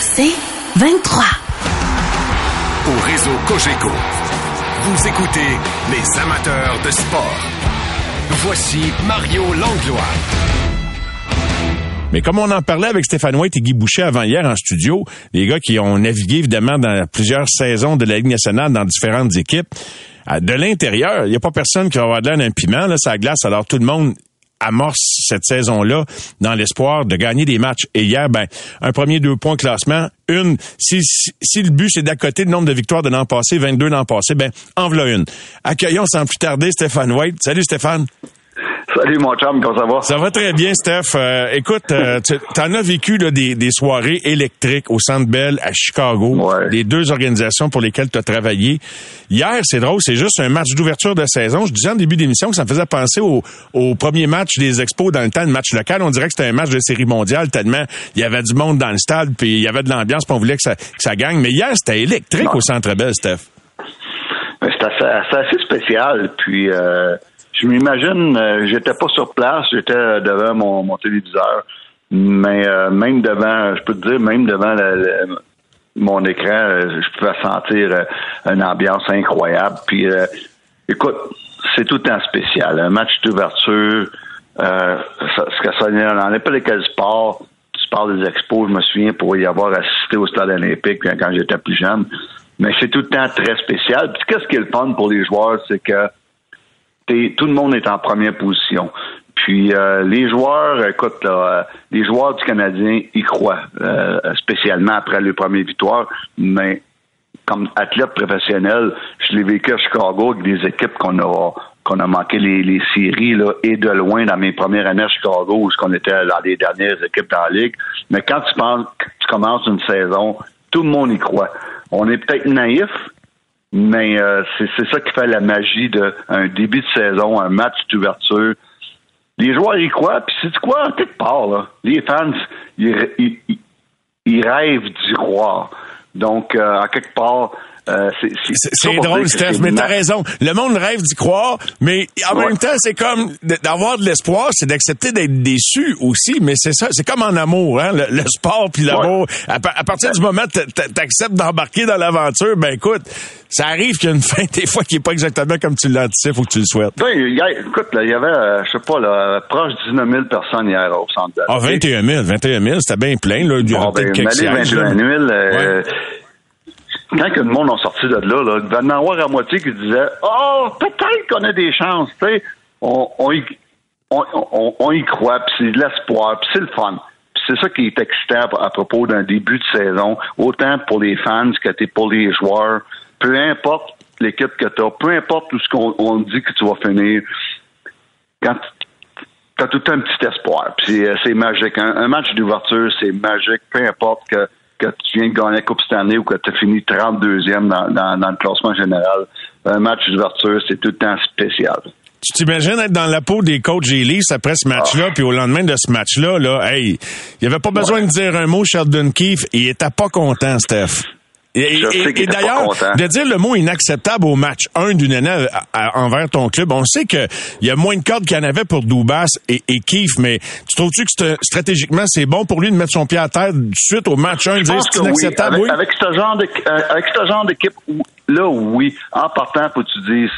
C'est 23. Au réseau Cogeco, vous écoutez les amateurs de sport. Voici Mario Langlois. Mais comme on en parlait avec Stéphane White et Guy Boucher avant hier en studio, les gars qui ont navigué évidemment dans plusieurs saisons de la Ligue nationale dans différentes équipes, de l'intérieur, il n'y a pas personne qui va avoir de l'air d'un piment, là, ça glace. Alors tout le monde amorce cette saison-là dans l'espoir de gagner des matchs. Et hier, ben, un premier deux points classement, une, si, si, le but c'est d'accoter le nombre de victoires de l'an passé, 22 l'an passé, ben, en voilà une. Accueillons sans plus tarder Stéphane White. Salut Stéphane. Salut mon chum, comment ça va? Ça va très bien, Steph. Euh, écoute, euh, tu en as vécu là, des, des, soirées électriques au Centre Bell à Chicago, ouais. les deux organisations pour lesquelles tu as travaillé. Hier, c'est drôle, c'est juste un match d'ouverture de saison. Je disais en début d'émission que ça me faisait penser au, au, premier match des Expos dans le temps de match local. On dirait que c'était un match de série mondiale tellement il y avait du monde dans le stade, puis il y avait de l'ambiance, puis on voulait que ça, que ça gagne. Mais hier, c'était électrique au Centre Bell, Steph. C'était assez, assez, spécial, puis... Euh je m'imagine, euh, j'étais pas sur place, j'étais devant mon, mon téléviseur, mais euh, même devant, je peux te dire, même devant mon écran, euh, je pouvais sentir une ambiance incroyable. Puis, écoute, c'est tout un spécial. Un match d'ouverture, ce que ça dans n'importe quel sport, tu parles des expos, je me souviens pour y avoir assisté au stade olympique quand j'étais plus jeune. Mais c'est tout le temps très spécial. Puis qu'est-ce qui est le fun pour les joueurs, c'est que tout le monde est en première position. Puis euh, les joueurs, écoute, là, euh, les joueurs du Canadien y croient, euh, spécialement après les premières victoires, mais comme athlète professionnel, je l'ai vécu à Chicago avec des équipes qu'on a qu'on a manqué les, les, séries là, et de loin dans mes premières années à Chicago où on était dans les dernières équipes dans la ligue. Mais quand tu penses tu commences une saison, tout le monde y croit. On est peut-être naïf, mais euh, c'est ça qui fait la magie d'un début de saison, un match d'ouverture. Les joueurs y croient, puis c'est quoi, quelque part, là, les fans, ils, ils, rêvent d'y croire. Donc, euh, à quelque part, euh, c'est drôle, Steph, mais t'as raison. Le monde rêve d'y croire, mais en même temps, c'est comme d'avoir de l'espoir, c'est d'accepter d'être déçu aussi. Mais c'est ça, c'est comme en amour, hein, le, sport puis l'amour. À, partir du moment où t'acceptes d'embarquer dans l'aventure, ben écoute, ça arrive qu'il y a une fin des fois qui est pas exactement comme tu l'anticipes ou que tu le souhaites. Ben, écoute, il y avait, euh, je sais pas, là, proche de 19 000 personnes hier au centre. Ah, 21 000, 21 000, c'était bien plein là. Du bon, ben, 21 000. Euh, quand que le monde a sorti de là, là il va en avoir à moitié qui disait Oh, peut-être qu'on a des chances, tu sais. On, y, on, y croit, puis c'est de l'espoir, puis c'est le fun. C'est ça qui est excitant à, propos d'un début de saison, autant pour les fans que pour les joueurs. Peu importe l'équipe que tu as, peu importe tout ce qu'on on dit que tu vas finir, quand tu as tout un petit espoir. Puis c'est magique. un match d'ouverture, c'est magique, peu importe que que tu viens de gagner la Coupe cette année ou que tu as fini 32e dans, dans, le classement général. Un match d'ouverture, c'est tout le temps spécial. Tu t'imagines être dans la peau des coachs Elise après ce match-là, ah. puis au lendemain de ce match-là, là, hey, il n'y avait pas besoin de dire un mot, Sheldon Keefe, il était pas content, Steph. Et, d'ailleurs, de dire le mot inacceptable au match 1 d'une année envers ton club, on sait qu'il y a moins de cordes qu'il y en avait pour Doubas et, et Keefe, mais tu trouves-tu que stratégiquement, c'est bon pour lui de mettre son pied à terre suite au match 1 et dire c'est inacceptable? Oui? Avec, ce genre de, euh, avec ce genre d'équipe, là, oui. En partant, faut que tu dises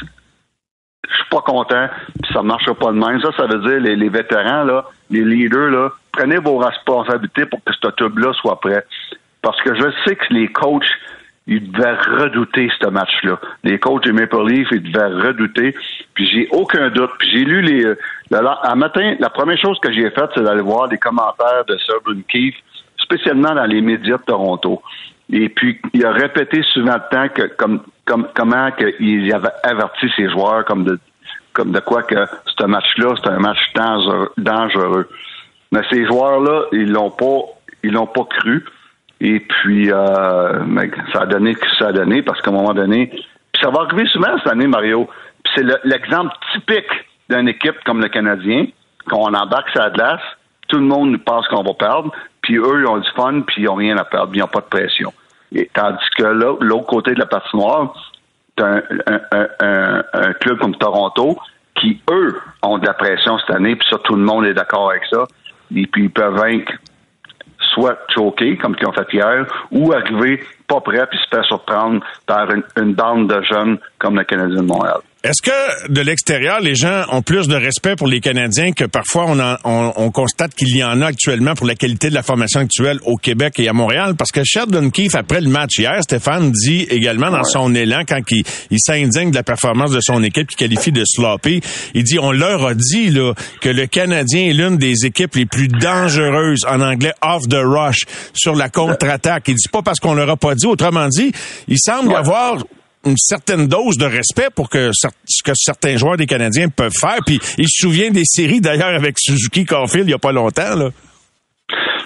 je suis pas content, puis ça marchera pas de même. Ça, ça veut dire les, les vétérans, là, les leaders, là, prenez vos responsabilités pour que ce tube-là soit prêt. Parce que je sais que les coachs, ils devaient redouter ce match-là. Les coachs des Maple Leafs, ils devaient redouter. Puis j'ai aucun doute. Puis j'ai lu les. Euh, un matin, la première chose que j'ai faite, c'est d'aller voir les commentaires de Sir Keefe, spécialement dans les médias de Toronto. Et puis, il a répété souvent le temps que, comme, comme, comment il avait averti ses joueurs comme de, comme de quoi que ce match-là, c'est un match dangereux. Mais ces joueurs-là, ils l'ont pas ils l'ont pas cru. Et puis, euh, ça a donné ce que ça a donné parce qu'à un moment donné, puis ça va arriver souvent cette année, Mario. Puis c'est l'exemple typique d'une équipe comme le Canadien, quand on embarque sa glace, tout le monde pense qu'on va perdre, puis eux, ils ont du fun, puis ils n'ont rien à perdre, ils n'ont pas de pression. Et, tandis que l'autre côté de la patinoire, t'as un, un, un, club comme Toronto qui, eux, ont de la pression cette année, puis ça, tout le monde est d'accord avec ça. Et puis, ils peuvent vaincre soit choquer, comme ils ont fait hier, ou arriver pas prêt puis se faire surprendre par une, une bande de jeunes comme le Canadien de Montréal. Est-ce que de l'extérieur, les gens ont plus de respect pour les Canadiens que parfois on, on, on constate qu'il y en a actuellement pour la qualité de la formation actuelle au Québec et à Montréal? Parce que Sheldon Keefe, après le match hier, Stéphane dit également dans son élan, quand il, il s'indigne de la performance de son équipe qui qualifie de sloppy, il dit, on leur a dit là, que le Canadien est l'une des équipes les plus dangereuses, en anglais off the rush, sur la contre-attaque. Il dit pas parce qu'on leur a pas dit. Autrement dit, il semble y avoir une certaine dose de respect pour que ce que certains joueurs des Canadiens peuvent faire. Puis il se souvient des séries d'ailleurs avec Suzuki Caulfield il n'y a pas longtemps.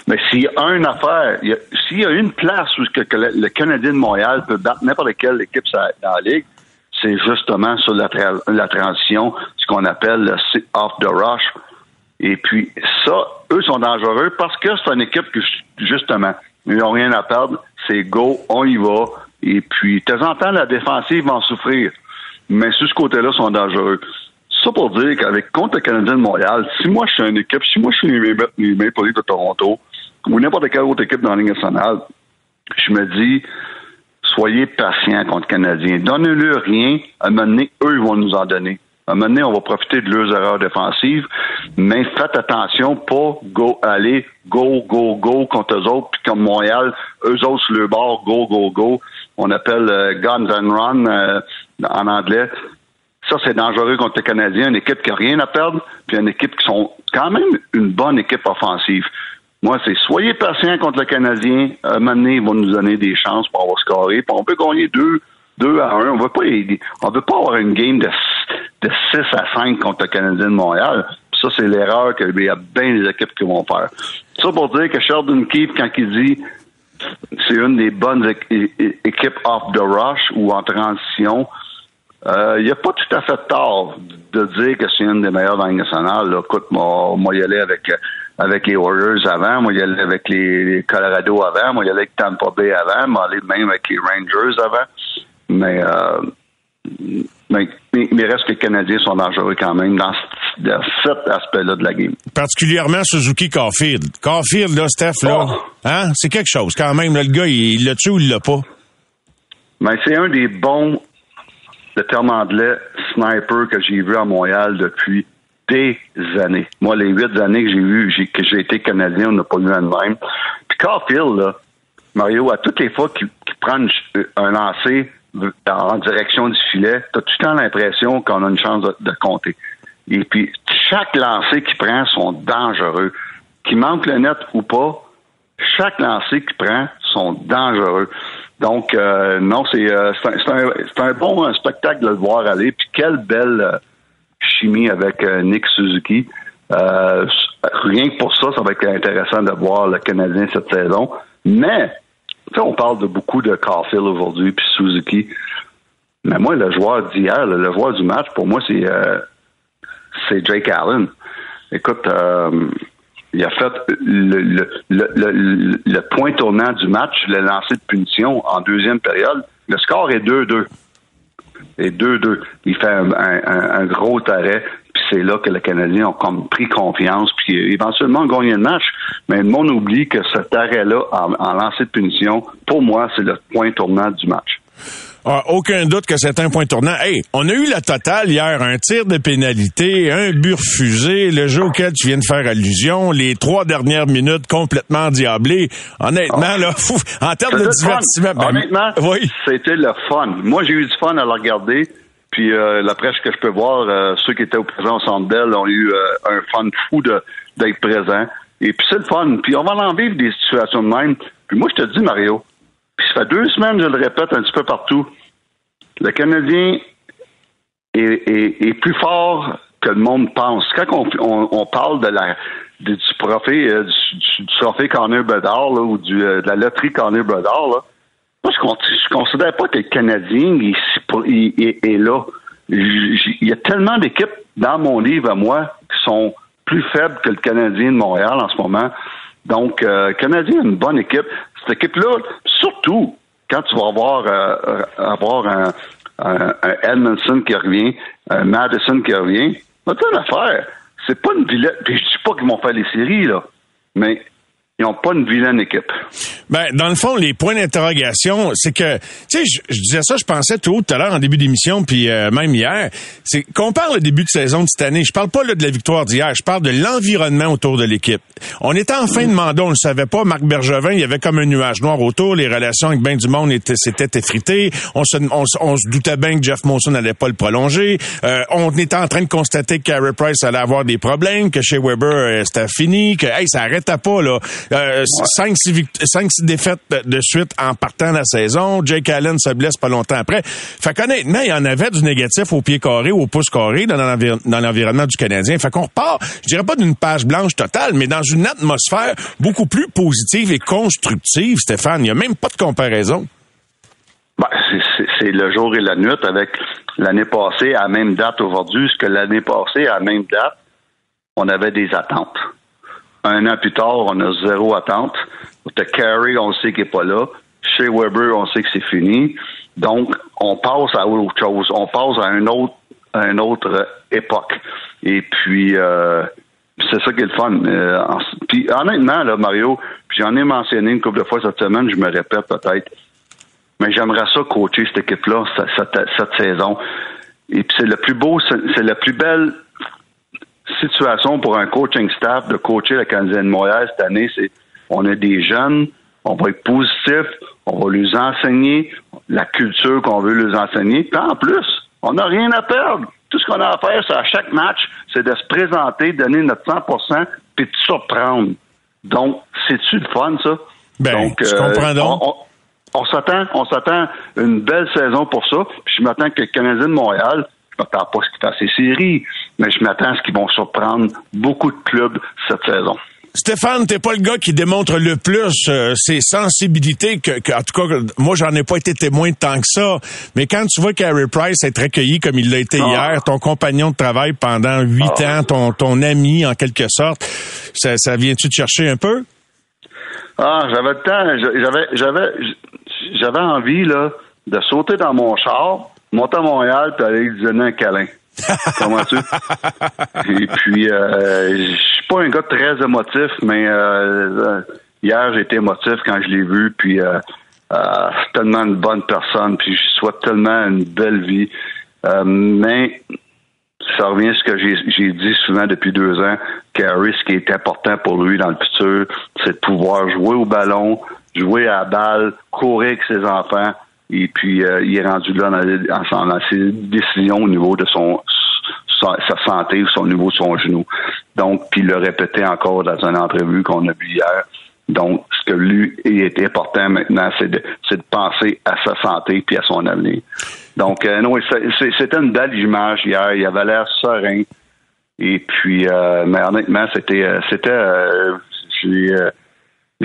Mais s'il y a une affaire, s'il y a une place où le, Canadien de Montréal peut battre n'importe quelle équipe dans la Ligue, c'est justement sur la, la transition, ce qu'on appelle le off the rush. Et puis ça, eux sont dangereux parce que c'est une équipe que justement, ils n'ont rien à perdre, c'est go, on y va et puis, de temps en temps, la défensive va en souffrir. Mais sur ce côté-là, sont dangereux. Ça pour dire qu'avec contre le Canadien de Montréal, si moi je suis une équipe, si moi je suis les Maple de Toronto, ou n'importe quelle autre équipe dans la Ligue nationale, je me dis, soyez patients contre les Canadiens. Donnez-leur rien. À un moment donné, eux, ils vont nous en donner. À un moment donné, on va profiter de leurs erreurs défensives, mais faites attention, pas go, aller go, go, go contre eux autres, puis comme Montréal, eux autres sur le bord, go, go, go. On appelle euh, guns and run euh, en anglais. Ça, c'est dangereux contre les Canadiens, une équipe qui n'a rien à perdre, puis une équipe qui sont quand même une bonne équipe offensive. Moi, c'est soyez patients contre le Canadien. À un moment donné, ils vont nous donner des chances pour avoir scoré, puis on peut gagner deux 2 à 1. On veut pas, on veut pas avoir une game de, de 6 à 5 contre le Canadien de Montréal. ça, c'est l'erreur qu'il y a bien des équipes qui vont faire. Ça pour dire que Sheldon Keefe, quand il dit c'est une des bonnes équipes off the rush ou en transition, euh, il n'y a pas tout à fait tort de dire que c'est une des meilleures dans la nationale. Écoute, moi, moi, y aller avec, avec les Warriors avant, moi, y aller avec les, Colorado avant, moi, y aller avec Tampa Bay avant, moi, aller même avec les Rangers avant. Mais, euh, mais, mais, reste que les Canadiens sont dangereux quand même dans, cet aspect-là de la game. Particulièrement Suzuki Caulfield. Caulfield, là, Steph, là, oh. hein? c'est quelque chose quand même. le gars, il l'a tué ou il l'a pas? Mais c'est un des bons, le terme anglais, sniper que j'ai vu à Montréal depuis des années. Moi, les huit années que j'ai vu, que j'ai été Canadien, on n'a pas eu un de même. Puis Caulfield, là, Mario, à toutes les fois qu'il prend un lancer en direction du filet, tu as tout le temps l'impression qu'on a une chance de, compter. Et puis, chaque lancer qu'il prend sont dangereux. Qu'il manque le net ou pas, chaque lancer qu'il prend sont dangereux. Donc, euh, non, c'est euh, un, un, bon spectacle de le voir aller. Puis, quelle belle euh, chimie avec Nick Suzuki. rien que pour ça, ça va être intéressant de voir le Canadien cette saison. Mais, on parle de beaucoup de Caulfield aujourd'hui, puis Suzuki. Mais moi, le joueur d'hier, le, joueur du match, pour moi, c'est euh, Jake Allen. Écoute, euh, il a fait le, point tournant du match, le lancer de punition en deuxième période. Le score est 2-2. Et 2-2. Il fait un, un, gros arrêt c'est là que les Canadiens ont comme pris confiance, puis éventuellement gagné le match. Mais le monde oublie que cet arrêt-là, en, en lancer de punition, pour moi, c'est le point tournant du match. Ah, aucun doute que c'est un point tournant. Hey, on a eu la totale hier, un tir de pénalité, un but refusé, le jeu auquel tu viens de faire allusion, les trois dernières minutes complètement diablées. Honnêtement, là, en termes de divertissement. Ben, honnêtement, oui. c'était le fun. Moi, j'ai eu du fun à la regarder. Puis euh, la presse que je peux voir, euh, ceux qui étaient au présent au Centre Bell ont eu euh, un fun fou d'être présents. Et puis c'est le fun. Puis on va en vivre des situations de même. Puis moi, je te dis, Mario, puis ça fait deux semaines, je le répète un petit peu partout, le Canadien est, est, plus fort que le monde pense. Quand on, on, parle de la du, trophée, euh, du, du, trophée Connor Bedard ou du, euh, de la loterie Connor Bedard. Là. Moi, je, je considère pas que le Canadien est là. Il y a tellement d'équipes dans mon livre à moi qui sont plus faibles que le Canadien de Montréal en ce moment. Donc, euh, le Canadien a une bonne équipe. Cette équipe-là, surtout quand tu vas avoir, euh, avoir un, Edmondson qui revient, un Madison qui revient, pas une affaire. C'est pas une vilaine. Puis je dis pas qu'ils vont faire les séries, là. Mais ils n'ont pas une vilaine équipe. Ben, dans le fond, les points d'interrogation, c'est que, tu sais, je, disais ça, je pensais tout à l'heure en début d'émission, puis euh, même hier, c'est qu'on parle le début de saison de cette année. Je parle pas là, de la victoire d'hier, je parle de l'environnement autour de l'équipe. On était en fin de mandat, on le savait pas. Marc Bergevin, il y avait comme un nuage noir autour. Les relations avec ben du monde s'étaient effritées. On se, on, se doutait bien que Jeff Monson n'allait pas le prolonger. Euh, on était en train de constater que Carey Price allait avoir des problèmes, que chez Weber euh, c'était fini, que hey, ça arrêtait pas là. Euh, 5-6 défaites de suite en partant de la saison. Jake Allen se blesse pas longtemps après. Fait qu'honnêtement, il y en avait du négatif au pied carré ou au pouce carré dans l'environnement du Canadien. Fait qu'on repart, je dirais pas d'une page blanche totale, mais dans une atmosphère beaucoup plus positive et constructive, Stéphane. Il n'y a même pas de comparaison. Ben, c'est le jour et la nuit avec l'année passée à la même date aujourd'hui, ce que l'année passée à la même date, on avait des attentes. Un an plus tard, on a zéro attente. De Carey, on sait qu'il n'est pas là. Chez Weber, on sait que c'est fini. Donc, on passe à autre chose. On passe à une autre, une autre époque. Et puis, euh, c'est ça qui est le fun. Euh, puis, honnêtement, là, Mario, j'en ai mentionné une couple de fois cette semaine, je me répète peut-être, mais j'aimerais ça coacher cette équipe-là cette, cette, saison. Et puis, c'est le plus beau, c'est la plus belle situation pour un coaching staff de coacher la Canadienne de Montréal cette année, c'est on a des jeunes, on va être positif, on va leur enseigner la culture qu'on veut leur enseigner. Puis en plus, on n'a rien à perdre. Tout ce qu'on a à faire, c'est à chaque match, c'est de se présenter, donner notre 100% puis de surprendre. Donc, c'est-tu le fun, ça? Ben, donc, je comprends donc. On, on, s'attend, on s'attend une belle saison pour ça. Puis je m'attends que le Canadien de Montréal je m'attends pas à ce qu'ils fassent ces séries, mais je m'attends à ce qu'ils vont surprendre beaucoup de clubs cette saison. Stéphane, t'es pas le gars qui démontre le plus euh, ses sensibilités que, en tout cas, moi j'en ai pas été témoin tant que ça. Mais quand tu vois qu'Harry Price est recueilli comme il l'a été ah. hier, ton compagnon de travail pendant huit ah. ans, ton, ton ami en quelque sorte, ça, ça vient-tu te chercher un peu? Ah, j'avais le temps, j'avais, j'avais, j'avais envie là de sauter dans mon char, monter à Montréal puis aller lui donner un câlin. Comment tu? Et puis, euh, je suis pas un gars très émotif, mais euh, hier, j'ai été émotif quand je l'ai vu. Puis, euh, euh, c'est tellement une bonne personne. Puis, je souhaite tellement une belle vie. Euh, mais ça revient à ce que j'ai dit souvent depuis deux ans, qu'Harry, ce qui est important pour lui dans le futur, c'est de pouvoir jouer au ballon, jouer à la balle, courir avec ses enfants, et puis, euh, il est rendu là dans, dans, ses décisions au niveau de son sa, santé ou son niveau de son genou. Donc, puis il le répétait encore dans une entrevue qu'on a vu hier. Donc, ce que lui est important maintenant, c'est de, de penser à sa santé puis à son avenir. Donc, euh, non, c'était une belle image hier. Il avait l'air serein. Et puis, euh, mais honnêtement, c'était, euh, c'était, euh,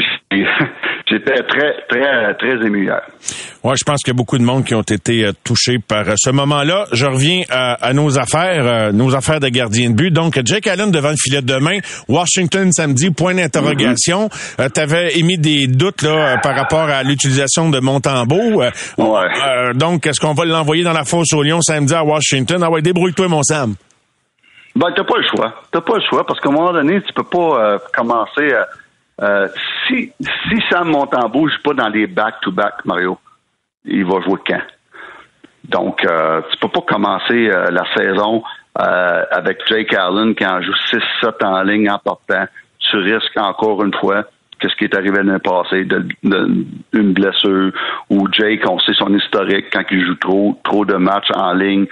J'étais très, très, très ému hier. Ouais, je pense qu'il y a beaucoup de monde qui ont été euh, touchés par euh, ce moment-là. Je reviens à, nos affaires, euh, nos affaires de gardien de but. Donc, Jake Allen devant le filet de demain, Washington samedi, point d'interrogation. Mm-hmm. tu avais émis des doutes là par rapport à l'utilisation de Montembeau. ouais. donc, est-ce qu'on va l'envoyer dans la fosse au Lyon samedi à Washington? Ah ouais, débrouille-toi, mon Sam. Ben, t'as pas le choix. T'as pas le choix parce qu'à un moment donné, tu peux pas commencer à euh, si, si Sam Montembeau ne joue pas dans les back-to-back, Mario, il va jouer quand? Donc, euh, tu peux pas commencer euh, la saison avec Jake Allen qui en joue 6-7 en ligne en portant. Tu risques encore une fois qu'est-ce qui est arrivé l'année passée, de, une blessure, ou Jake, on sait son historique quand il joue trop, trop de matchs en ligne,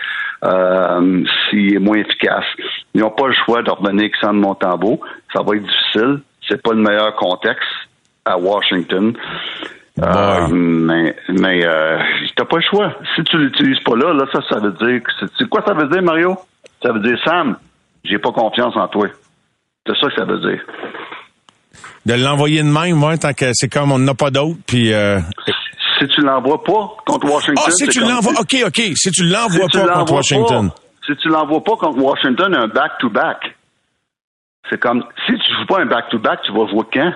s'il est moins efficace. Ils n'ont pas le choix de revenir avec Sam Montembeau. Ça va être difficile c'est pas le meilleur contexte à Washington. Euh, mais mais euh, t'as pas le choix. Si tu l'utilises pas là, là, ça, ça veut dire que c'est quoi ça veut dire, Mario? Ça veut dire Sam, j'ai pas confiance en toi. C'est ça que ça veut dire. De l'envoyer de même, moi, tant que c'est comme on n'a pas d'autre, puis... Euh... Si tu l'envoies pas contre Washington... Ah, si tu l'envoies... OK, OK. Si tu l'envoies si pas contre Washington. Pas, si tu l'envoies pas contre Washington, un back-to-back. C'est comme... Si tu joues pas un back-to-back, tu vas jouer quand?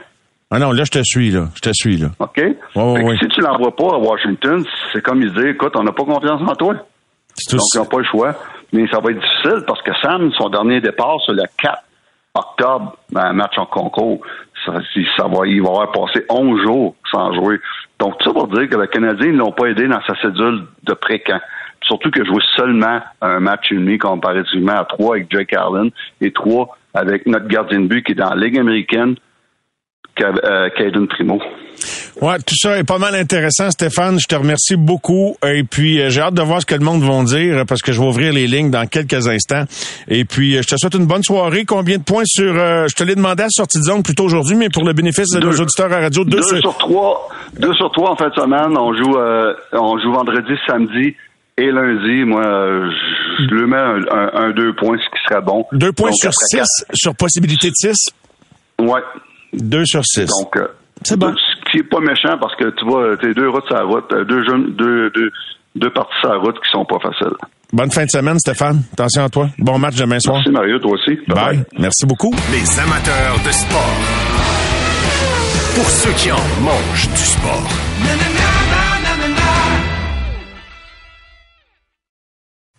Ah non, là, je te suis, là. Je te suis, là. OK? Si tu l'envoies pas à Washington, c'est comme ils disent, écoute, on n'a pas confiance en toi. Donc, ils n'ont pas le choix. Mais ça va être difficile parce que Sam, son dernier départ, c'est le 4 octobre, un match en concours. Ça, ça va, il va avoir passé 11 jours sans jouer. Donc, ça pour dire que le Canadien ne l'ont pas aidé dans sa cédule de pré-camp. Surtout que jouer seulement un match et demi comparativement à trois avec Jake Allen et trois avec notre gardien de but qui est dans la Ligue américaine, euh, Caden Primo. Ouais, tout ça est pas mal intéressant, Stéphane. Je te remercie beaucoup. Et puis, euh, j'ai hâte de voir ce que le monde va dire parce que je vais ouvrir les lignes dans quelques instants. Et puis, euh, je te souhaite une bonne soirée. Combien de points sur... je te l'ai demandé à la sortie de zone plutôt aujourd'hui, mais pour le bénéfice de nos auditeurs à radio, deux, deux sur... trois. Deux sur trois en fin de semaine. On joue, on joue vendredi, samedi et lundi, moi, je, le mets un, deux points, ce qui serait bon. Deux points sur six, sur possibilité de six? Ouais. Deux sur six. Donc, euh, c'est bon. Ce qui est pas méchant parce que tu vois, t'es deux routes sur la route, euh, deux jeunes, deux, deux, deux parties sur la route qui sont pas faciles. Bonne fin de semaine, Stéphane. Attention à toi. Bon match demain soir. Merci, Mario, toi aussi. Bye. bye. Merci beaucoup. Les amateurs de sport. Pour ceux qui en mangent du sport.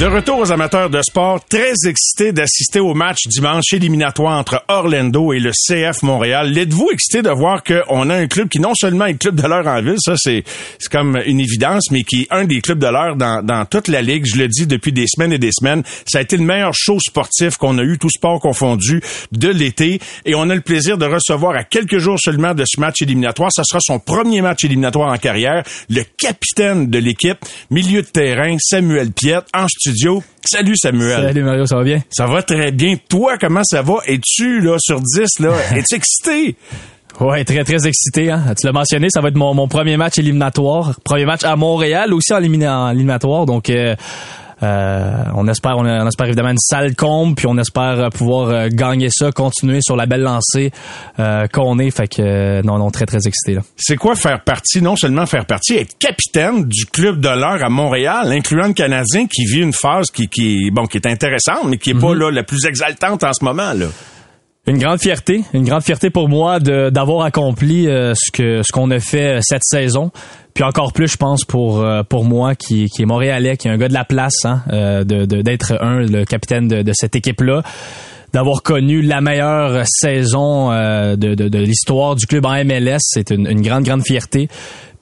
De retour aux amateurs de sport, très excité d'assister au match dimanche éliminatoire entre Orlando et le CF Montréal. L'êtes-vous excité de voir qu'on a un club qui non seulement est club de l'heure en ville, ça c'est comme une évidence, mais qui est un des clubs de l'heure dans, dans toute la ligue. Je le dis depuis des semaines et des semaines. Ça a été le meilleur show sportif qu'on a eu, tout sport confondu, de l'été. Et on a le plaisir de recevoir à quelques jours seulement de ce match éliminatoire. Ça sera son premier match éliminatoire en carrière. Le capitaine de l'équipe, milieu de terrain, Samuel Piette, en studio Salut Samuel. Salut Mario, ça va bien? Ça va très bien. Toi, comment ça va? Es-tu là sur 10 là? Es-tu excité? Ouais, très très excité. Hein? Tu l'as mentionné, ça va être mon, premier match éliminatoire, premier match à Montréal aussi en, éliminatoire. Donc euh, on espère, on, espère évidemment une salle comble, puis on espère pouvoir euh, gagner ça, continuer sur la belle lancée euh, qu'on est. Fait que non, non, très très excité là. C'est quoi faire partie, non seulement faire partie, être capitaine du club de l'heure à Montréal, incluant le Canadien qui vit une phase qui, qui bon, qui est intéressante, mais qui est pas mhm. là la plus exaltante en ce moment là. Une grande fierté, une grande fierté pour moi d'avoir accompli ce que ce qu'on a fait cette saison. Puis encore plus, je pense, pour euh, pour moi, qui, qui est montréalais, qui est un gars de la place, hein, euh, de d'être un, le capitaine de, de cette équipe-là d'avoir connu la meilleure saison euh, de, de, de l'histoire du club en MLS. C'est une, une, grande, grande fierté.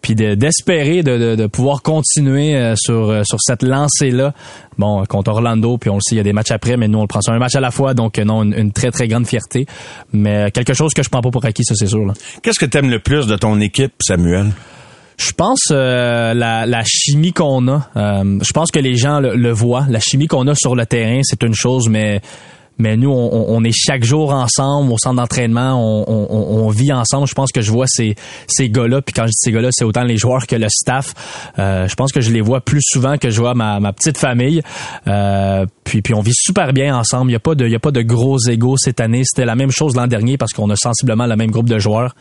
Puis d'espérer de, de, pouvoir continuer sur, sur cette lancée-là. Bon, contre Orlando, puis on le sait, il y a des matchs après, mais nous, on le prend sur un match à la fois. Donc, non, une, une très, très grande fierté. Mais quelque chose que je prends pas pour acquis, ça, c'est sûr. Qu'est-ce que tu aimes le plus de ton équipe, Samuel? Je pense euh, la, la, chimie qu'on a. Euh, je pense que les gens le, voient. La chimie qu'on a sur le terrain, c'est une chose, mais mais nous, on, on, est chaque jour ensemble au centre d'entraînement, on, on, vit ensemble. Je pense que je vois ces, ces gars-là, puis quand je dis ces gars-là, c'est autant les joueurs que le staff. Euh, je pense que je les vois plus souvent que je vois ma, ma petite famille. Euh, puis, puis on vit super bien ensemble. Il n'y a pas de, il y a pas de gros égaux cette année. C'était la même chose l'an dernier parce qu'on a sensiblement le même groupe de joueurs.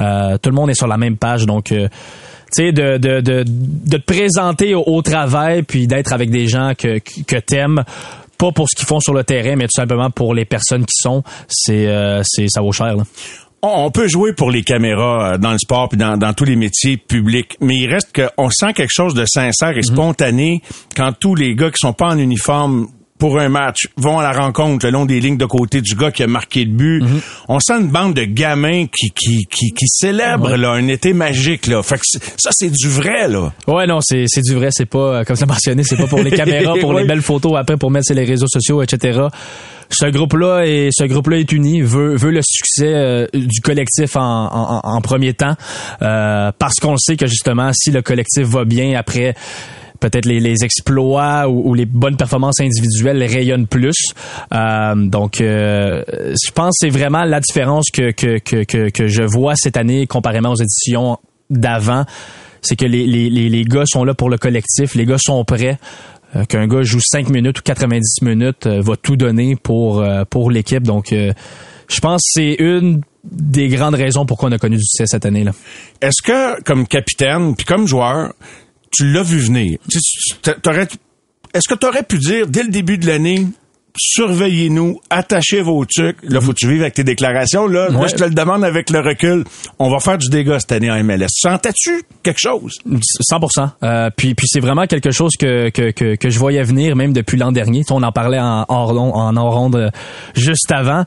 Euh, tout le monde est sur la même page, donc sais, de, de, de, de, te présenter au, travail puis d'être avec des gens que, que t'aimes pas pour ce qu'ils font sur le terrain, mais tout simplement pour les personnes qui sont, c'est, euh, c'est ça vaut cher. Là. On peut jouer pour les caméras euh, dans le sport puis dans, dans tous les métiers publics, mais il reste qu'on sent quelque chose de sincère et mhm. spontané quand tous les gars qui sont pas en uniforme pour un match, vont à la rencontre le long des lignes de côté du gars qui a marqué le but. Mhm. On sent une bande de gamins qui qui qui, qui célèbrent là un été magique là. Fait que ça c'est du vrai là. Ouais non c'est c'est du vrai c'est pas comme ça mentionné c'est pas pour les caméras pour les belles photos après pour mettre sur les réseaux sociaux etc. Ce groupe-là et ce groupe-là est uni, veut, veut le succès euh, du collectif en, en, en premier temps, euh, parce qu'on sait que justement, si le collectif va bien après peut-être les, les, exploits ou, les bonnes performances individuelles rayonnent plus. Euh, donc, euh, je pense que c'est vraiment la différence que, que, que, que, je vois cette année comparément aux éditions d'avant c'est que les, les, les, gars sont là pour le collectif, les gars sont prêts. Euh, qu'un gars joue 5 minutes ou 90 minutes euh, va tout donner pour euh, pour l'équipe. Donc je pense que c'est une des grandes raisons pourquoi on a connu du succès cette année là. Est-ce que comme capitaine puis comme joueur, tu l'as vu venir est-ce que tu aurais pu dire dès le début de l'année surveillez-nous, attachez vos trucs. Là, faut que tu vives avec tes déclarations. Là, je te le demande avec le recul. On va faire du dégât cette année en MLS. Sentais-tu quelque chose? 100 euh, Puis, puis c'est vraiment quelque chose que, que, que, que, je voyais venir même depuis l'an dernier. on en parlait en hors, en hors ronde euh, juste avant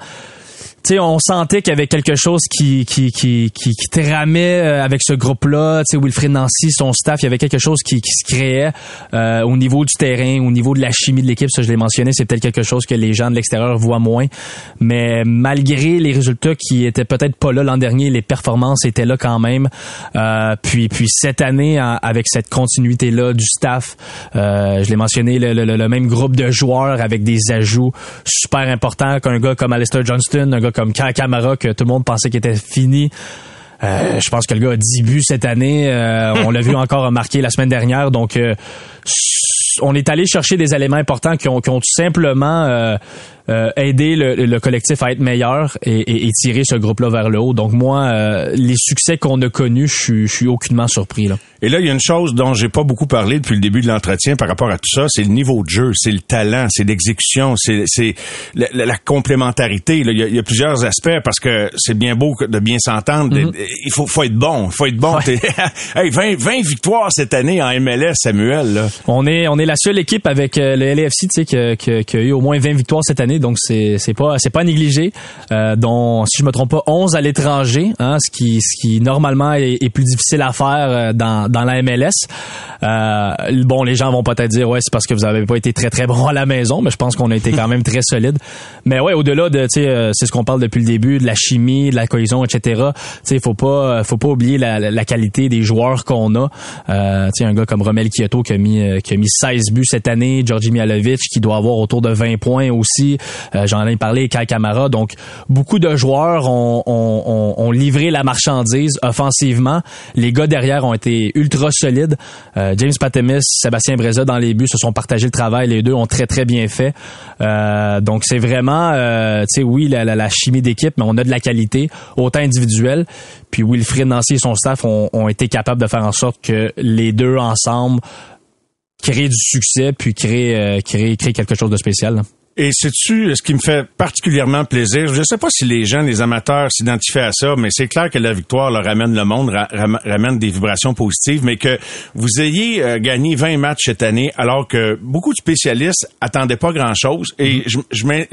sais, on sentait qu'il y avait quelque chose qui qui qui qui, tramait euh, avec ce groupe-là. Tu sais, Wilfred Nancy, son staff, il y avait quelque chose qui, qui se créait euh, au niveau du terrain, au niveau de la chimie de l'équipe. Ça, je l'ai mentionné, c'est peut-être quelque chose que les gens de l'extérieur voient moins. Mais malgré les résultats qui étaient peut-être pas là l'an dernier, les performances étaient là quand même. Euh, puis puis cette année, avec cette continuité-là du staff, je l'ai mentionné, le, le, le, même groupe de joueurs avec des ajouts super importants qu'un gars comme Alistair Johnston, un gars comme Camara que tout le monde pensait qu'il était fini. Euh, je pense que le gars a 10 buts cette année. Euh, on l'a vu encore marquer la semaine dernière. Donc, euh, on est allé chercher des éléments importants qui ont, qui ont tout simplement euh, aider le, collectif à être meilleur et, tirer ce groupe-là vers le haut. Donc moi, euh, les succès qu'on a connus, je suis, aucunement surpris. Là. Et là, il y a une chose dont j'ai pas beaucoup parlé depuis le début de l'entretien par rapport à tout ça, c'est le niveau de jeu, c'est le talent, c'est l'exécution, c'est, la, complémentarité. Il y, a, plusieurs aspects parce que c'est bien beau de bien s'entendre. Mm-hmm. Il faut, faut être bon, faut être bon. hey, 20, 20 victoires cette année en MLS, Samuel. Là. On est on est la seule équipe avec euh, le LAFC qui, qui, qui a eu au moins 20 victoires cette année donc c'est c'est pas c'est pas négligé. Euh, dont si je me trompe pas 11 à l'étranger, hein, ce qui ce qui normalement est, plus difficile à faire euh, dans dans la MLS. Euh, bon, les gens vont peut-être dire ouais c'est parce que vous avez pas été très très bon à la maison, mais je pense qu'on a été quand même très solide. Mais ouais, au-delà de tu sais euh, c'est ce qu'on parle depuis le début de la chimie, de la cohésion, etc. Tu sais faut pas faut pas oublier la, la, qualité des joueurs qu'on a. Euh, tu sais un gars comme Romel Kyoto qui a mis qui a mis 16 buts cette année, Georgi Mialovic qui doit avoir autour de 20 points aussi. Euh, j'en ai parlé, Kai Kamara. Donc, beaucoup de joueurs ont, ont, ont, livré la marchandise offensivement. Les gars derrière ont été ultra solides. Euh, James Patemis, Sébastien Breza dans les buts se sont partagés le travail. Les deux ont très, très bien fait. Euh, donc, c'est vraiment, tu sais, oui, la, la, chimie d'équipe, mais on a de la qualité, autant individuelle. Puis Wilfried Nancy et son staff ont, ont été capables de faire en sorte que les deux ensemble créent du succès puis créent, créent, créent quelque chose de spécial. Et sais-tu ce qui me fait particulièrement plaisir? Je ne sais pas si les gens, les amateurs s'identifient à ça, mais c'est clair que la victoire leur ramène le monde, ramène des vibrations positives, mais que vous ayez euh, gagné 20 matchs cette année alors que beaucoup de spécialistes attendaient pas grand-chose. Et mm-hmm. je, je, me,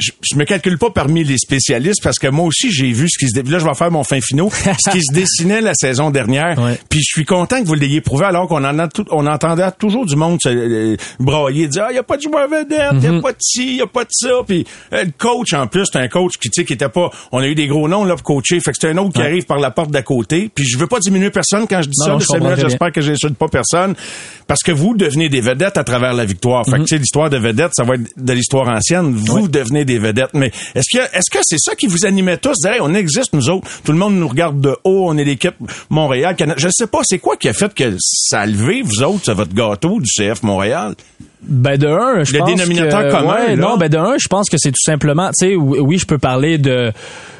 je, me calcule pas parmi les spécialistes parce que moi aussi, j'ai vu ce qui se... Là, je vais faire mon fin finaux. ce qui se dessinait la saison dernière. Puis je suis content que vous l'ayez prouvé alors qu'on en a tout, on entendait toujours du monde se euh, brailler, dire « Ah, il n'y a pas de joueur vedette, il n'y a mm-hmm. pas de il y a pas de ça. Puis euh, le coach, en plus, c'est un coach qui, tu sais, qui était pas... On a eu des gros noms là pour coacher. Fait que c'est un autre qui arrive par la porte d'à côté. Puis je veux pas diminuer personne quand je dis ça. J'espère que j'insulte pas personne. Parce que vous devenez des vedettes à travers la victoire. Fait que, mm-hmm. tu sais, l'histoire de vedettes, ça va être de l'histoire ancienne. Vous devenez des vedettes. Mais est-ce que est-ce que c'est ça qui vous animait tous? on existe, nous autres. Tout le monde nous regarde de haut. On est l'équipe Montréal. Canada. Je sais pas, c'est quoi qui a fait que ça a levé, vous autres, votre gâteau du CF Montréal? Ben de un, je le pense dénominateur que, commun. non, ben de un, je pense que c'est tout simplement, tu sais, oui, je peux parler de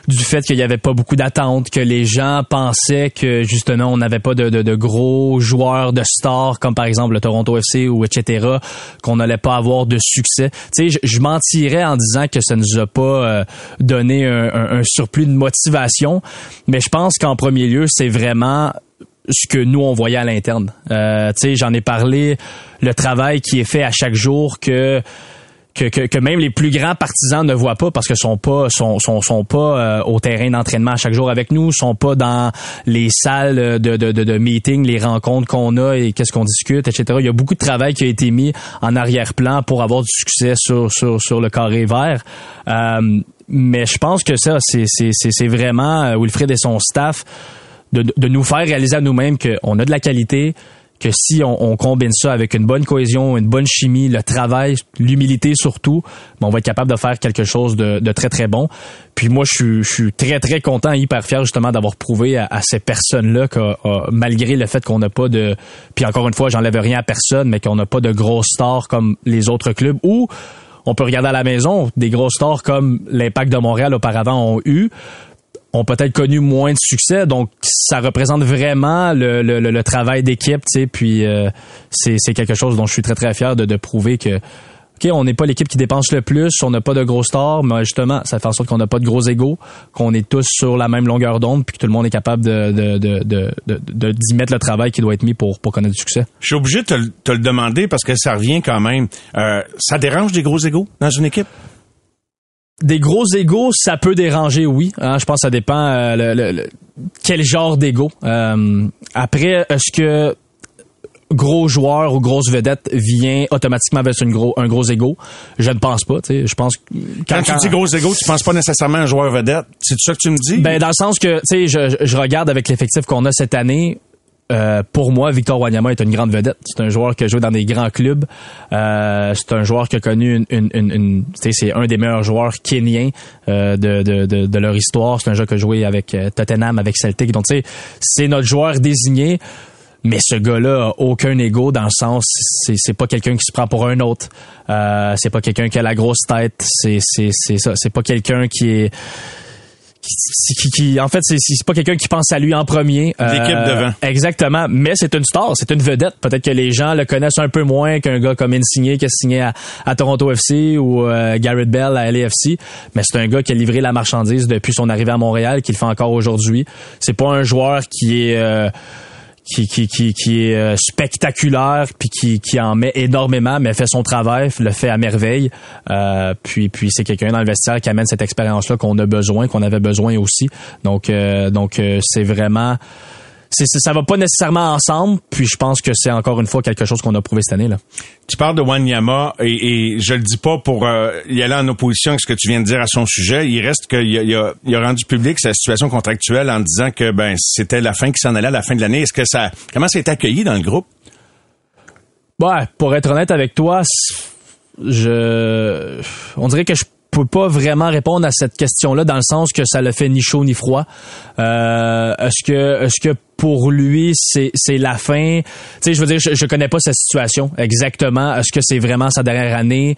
du fait qu'il y avait pas beaucoup d'attentes, que les gens pensaient que justement on n'avait pas de, de, de, gros joueurs de stars comme par exemple le Toronto FC ou etc. qu'on n'allait pas avoir de succès. Tu sais, je, je, mentirais en disant que ça nous a pas euh, donné un, un, un surplus de motivation, mais je pense qu'en premier lieu c'est vraiment ce que nous on voyait à l'interne. Euh, tu sais, j'en ai parlé, le travail qui est fait à chaque jour que que, que, même les plus grands partisans ne voient pas parce que sont pas sont sont, sont pas euh, au terrain d'entraînement chaque jour avec nous, sont pas dans les salles de de, de, de meeting, les rencontres qu'on a et qu'est-ce qu'on discute, etc. Il y a beaucoup de travail qui a été mis en arrière-plan pour avoir du succès sur sur sur le carré vert. Euh, mais je pense que ça c'est c'est c'est vraiment euh, Wilfred et son staff de, de nous faire réaliser à nous-mêmes qu'on a de la qualité, que si on, combine ça avec une bonne cohésion, une bonne chimie, le travail, l'humilité surtout, ben, on va être capable de faire quelque chose de, de très très bon. Puis moi, je suis, je suis très très content, hyper fier justement d'avoir prouvé à, ces personnes-là que malgré le fait qu'on n'a pas de, puis encore une fois, j'enlève rien à personne, mais qu'on n'a pas de grosses stars comme les autres clubs ou on peut regarder à la maison des grosses stars comme l'Impact de Montréal auparavant ont eu ont peut-être connu moins de succès. Donc, ça représente vraiment le, le, travail d'équipe, tu sais. Puis, euh, c'est quelque chose dont je suis très, très fier de, de prouver que, OK, on n'est pas l'équipe qui dépense le plus, on n'a pas de gros stars, mais justement, ça fait en sorte qu'on n'a pas de gros égaux, qu'on est tous sur la même longueur d'onde, puis que tout le monde est capable de, de, de, de, d'y mettre le travail qui doit être mis pour, pour connaître du succès. Je suis obligé de te, te, le demander parce que ça revient quand même. Euh, ça dérange des gros égaux dans une équipe? Des gros égaux, ça peut déranger, oui. Hein, je pense que ça dépend euh, le, quel genre d'ego. Euh, après, est-ce que gros joueur ou grosse vedette vient automatiquement avec une gros, un gros ego? Je ne pense pas. Je pense quand, quand, tu dis gros ego, tu penses pas nécessairement un joueur vedette. C'est ça que tu me dis? Ben dans le sens que je, je regarde avec l'effectif qu'on a cette année. Euh, pour moi, Victor Wanyama est une grande vedette. C'est un joueur qui a joué dans des grands clubs. Euh, c'est un joueur qui a connu une, une, une, une c'est un des meilleurs joueurs kenyans euh, de, de, de, leur histoire. C'est un joueur qui a joué avec euh, Tottenham, avec Celtic. Donc, tu sais, c'est notre joueur désigné. Mais ce gars-là a aucun ego dans le sens, c'est, c'est pas quelqu'un qui se prend pour un autre. Euh, c'est pas quelqu'un qui a la grosse tête. C'est, c'est, c'est ça. C'est pas quelqu'un qui est qui, qui, en fait, c'est, pas quelqu'un qui pense à lui en premier. Euh, L'équipe devant. Exactement. Mais c'est une star, c'est une vedette. Peut-être que les gens le connaissent un peu moins qu'un gars comme Insigné qui a signé à, à Toronto FC ou euh, Garrett Bell à LAFC. Mais c'est un gars qui a livré la marchandise depuis son arrivée à Montréal, qui le fait encore aujourd'hui. C'est pas un joueur qui est euh, qui, qui, qui, qui est euh, spectaculaire puis qui, qui en met énormément mais fait son travail le fait à merveille. Euh, puis puis c'est quelqu'un dans le vestiaire qui amène cette expérience là qu'on a besoin qu'on avait besoin aussi. Donc euh, donc c'est vraiment c'est, ça va pas nécessairement ensemble. Puis je pense que c'est encore une fois quelque chose qu'on a prouvé cette année là. Tu parles de Wanyama et, et je le dis pas pour euh, y aller en opposition avec ce que tu viens de dire à son sujet. Il reste qu'il a, il a, il a rendu public sa situation contractuelle en disant que ben c'était la fin qui s'en allait à la fin de l'année. Est-ce que ça comment ça a été accueilli dans le groupe? Ouais, pour être honnête avec toi, je on dirait que je peux pas vraiment répondre à cette question-là dans le sens que ça le fait ni chaud ni froid. Euh, est-ce que est-ce que pour lui c'est c'est la fin? Tu sais, je veux dire, je, je connais pas sa situation exactement. Est-ce que c'est vraiment sa dernière année?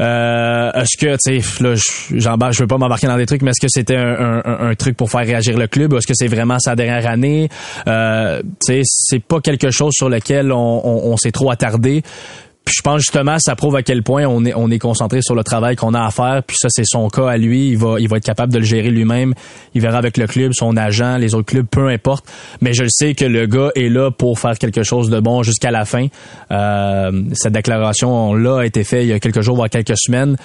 Euh, Est-ce que tu sais, là, j'embarque, je veux pas m'embarquer dans des trucs, mais est-ce que c'était un, un, un, truc pour faire réagir le club Est-ce que c'est vraiment sa dernière année? Euh, Tu sais, c'est pas quelque chose sur lequel on, on, on s'est trop attardé. Puis je pense justement ça prouve à quel point on est on est concentré sur le travail qu'on a à faire. Puis ça c'est son cas à lui. Il va il va être capable de le gérer lui-même. Il verra avec le club, son agent, les autres clubs, peu importe. Mais je le sais que le gars est là pour faire quelque chose de bon jusqu'à la fin. Euh, cette déclaration là a été faite il y a quelques jours voire quelques semaines.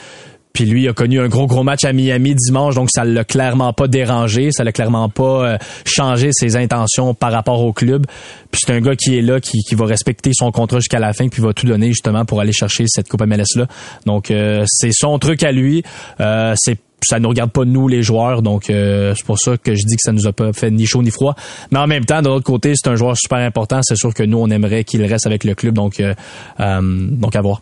Puis lui a connu un gros gros match à Miami dimanche, donc ça l'a clairement pas dérangé, ça l'a clairement pas euh, changé ses intentions par rapport au club. Puis c'est un gars qui est là, qui, qui va respecter son contrat jusqu'à la fin, puis va tout donner justement pour aller chercher cette Coupe MLS là. Donc euh, c'est son truc à lui. Euh, c'est ça ne regarde pas nous les joueurs, donc euh, c'est pour ça que je dis que ça nous a pas fait ni chaud ni froid. Mais en même temps, de l'autre côté, c'est un joueur super important. C'est sûr que nous on aimerait qu'il reste avec le club, donc euh, donc à voir.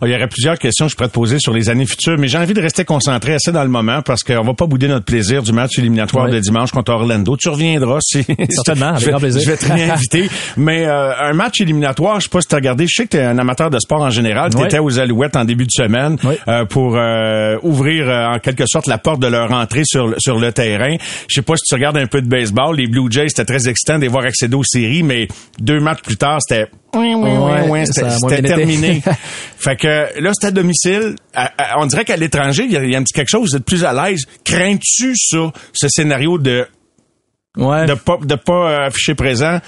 Oh, il y aurait plusieurs questions que je pourrais te poser sur les années futures, mais j'ai envie de rester concentré assez dans le moment parce qu'on va pas bouder notre plaisir du match éliminatoire de dimanche contre Orlando. Tu reviendras si... Certainement, avec grand plaisir. Je vais te réinviter. mais euh, un match éliminatoire, je sais pas si tu as regardé, je sais que tu es un amateur de sport en général. Tu étais aux Alouettes en début de semaine euh, pour euh, ouvrir en quelque sorte la porte de leur entrée sur, sur le terrain. Je sais pas si tu regardes un peu de baseball. Les Blue Jays, c'était très excitant de les voir accéder aux séries, mais deux matchs plus tard, c'était oui, oui, oui, c'était terminé. fait que là, c'était à domicile. on dirait qu'à l'étranger, il y, a un petit quelque chose, vous êtes plus à l'aise. Crains-tu ça, ce scénario de ouais. de pas de pas euh, afficher présent?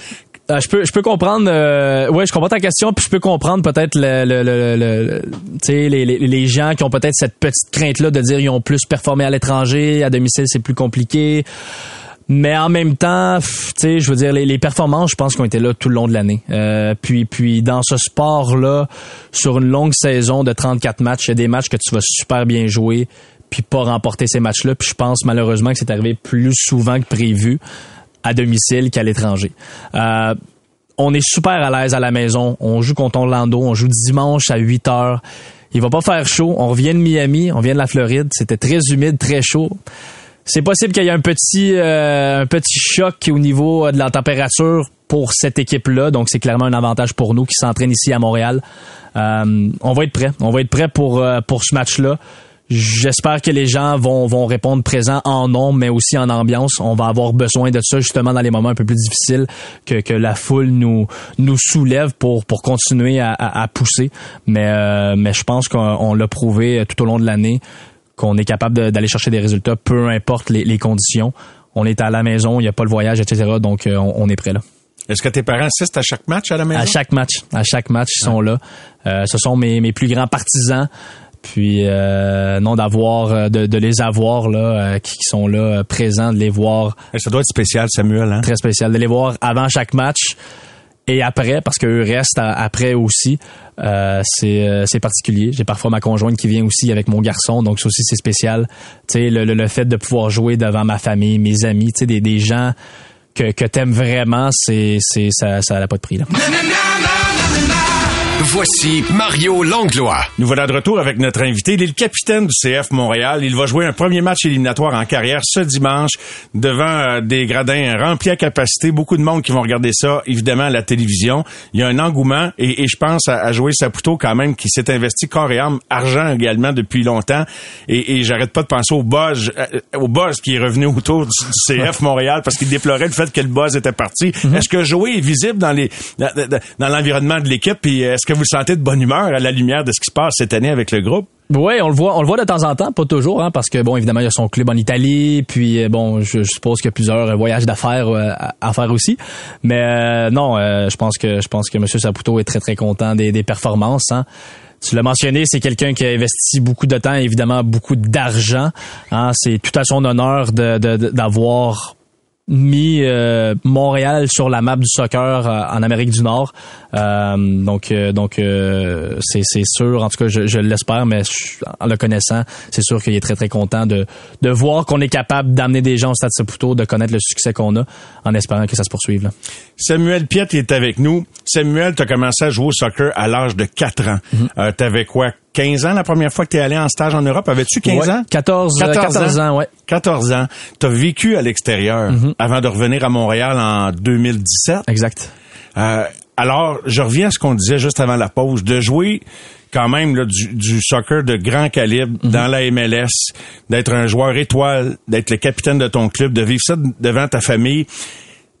Euh, je peux je peux comprendre euh, ouais je comprends ta question puis je peux comprendre peut-être le, le, le, le les, les, les gens qui ont peut-être cette petite crainte là de dire ils ont plus performé à l'étranger à domicile c'est plus compliqué mais en même temps, tu sais, je veux dire, les, performances, je pense, ont été là tout le long de l'année. Euh, puis, puis dans ce sport-là, sur une longue saison de 34 matchs, il y a des matchs que tu vas super bien jouer, puis pas remporter ces matchs-là. Puis je pense malheureusement que c'est arrivé plus souvent que prévu à domicile qu'à l'étranger. Euh, on est super à l'aise à la maison. On joue contre Orlando, on joue dimanche à 8 heures. Il va pas faire chaud. On revient de Miami, on vient de la Floride. C'était très humide, très chaud. C'est possible qu'il y ait un petit, euh, un petit choc au niveau de la température pour cette équipe-là. Donc, c'est clairement un avantage pour nous qui s'entraînent ici à Montréal. Euh, on va être prêt. On va être prêt pour, euh, pour ce match-là. J'espère que les gens vont, vont répondre présent en nombre, mais aussi en ambiance. On va avoir besoin de ça justement dans les moments un peu plus difficiles que, que la foule nous, nous soulève pour, pour continuer à, à, pousser. Mais, euh, mais je pense qu'on l'a prouvé tout au long de l'année qu'on est capable d'aller chercher des résultats, peu importe les, les, conditions. On est à la maison, il n'y a pas le voyage, etc. Donc, euh, on, on est prêt là. Est-ce que tes parents assistent à chaque match à la maison? À chaque match. À chaque match, ils sont là. Euh, ce sont mes, mes plus grands partisans. Puis euh, non d'avoir euh, de, de, les avoir là qui, sont là présents, de les voir. Ça doit être spécial, Samuel. Hein? Très spécial de les voir avant chaque match et après parce qu'eux restent après aussi. Euh, c'est particulier. J'ai parfois ma conjointe qui vient aussi avec mon garçon, donc ça aussi c'est spécial. Tu sais le, le, fait de pouvoir jouer devant ma famille, mes amis, tu sais des, des gens que, que t'aimes vraiment, c'est, c'est, ça, ça n'a pas de prix, là. Voici Mario Langlois. Nous voilà de retour avec notre invité. Il est le capitaine du CF Montréal. Il va jouer un premier match éliminatoire en carrière ce dimanche devant euh, des gradins remplis à capacité. Beaucoup de monde qui vont regarder ça, évidemment, à la télévision. Il y a un engouement et, je pense à, jouer Saputo quand même qui s'est investi corps et âme, argent également depuis longtemps. Et, j'arrête pas de penser au buzz, euh, au buzz qui est revenu autour du, CF Montréal parce qu'il déplorait le fait que le buzz était parti. Mm-hmm. Est-ce que jouer est visible dans les dans, l'environnement de l'équipe? Puis est-ce que vous sentez de bonne humeur à la lumière de ce qui se passe cette année avec le groupe? Oui, on le voit, on le voit de temps en temps, pas toujours, hein, parce que bon, évidemment, il y a son club en Italie, puis euh, bon, je, suppose qu'il y a plusieurs voyages d'affaires euh, à, faire aussi. Mais euh, non, je pense que je pense que M. Saputo est très très content des, performances. Hein. Tu l'as mentionné, c'est quelqu'un qui a investi beaucoup de temps, évidemment beaucoup d'argent. Hein. C'est tout à son honneur d'avoir mis euh, Montréal sur la map du soccer euh, en Amérique du Nord. Euh, donc donc c'est c'est sûr en tout cas je, je l'espère mais en le connaissant, c'est sûr qu'il est très très content de de voir qu'on est capable d'amener des gens au Stade Saputo, de connaître le succès qu'on a en espérant que ça se poursuive. Là. Samuel Piet est avec nous. Samuel, tu as commencé à jouer au soccer à l'âge de 4 ans. Mm T'avais quoi 15 ans la première fois que tu es allé en stage en Europe? Avais-tu 15 ans? 14, 14, ans? ouais. 14 ans. Tu as vécu à l'extérieur mhm. avant de revenir à Montréal en 2017. Exact. Euh, alors, je reviens à ce qu'on disait juste avant la pause, de jouer quand même là, du, du, soccer de grand calibre mhm. dans la MLS, d'être un joueur étoile, d'être le capitaine de ton club, de vivre ça devant ta famille.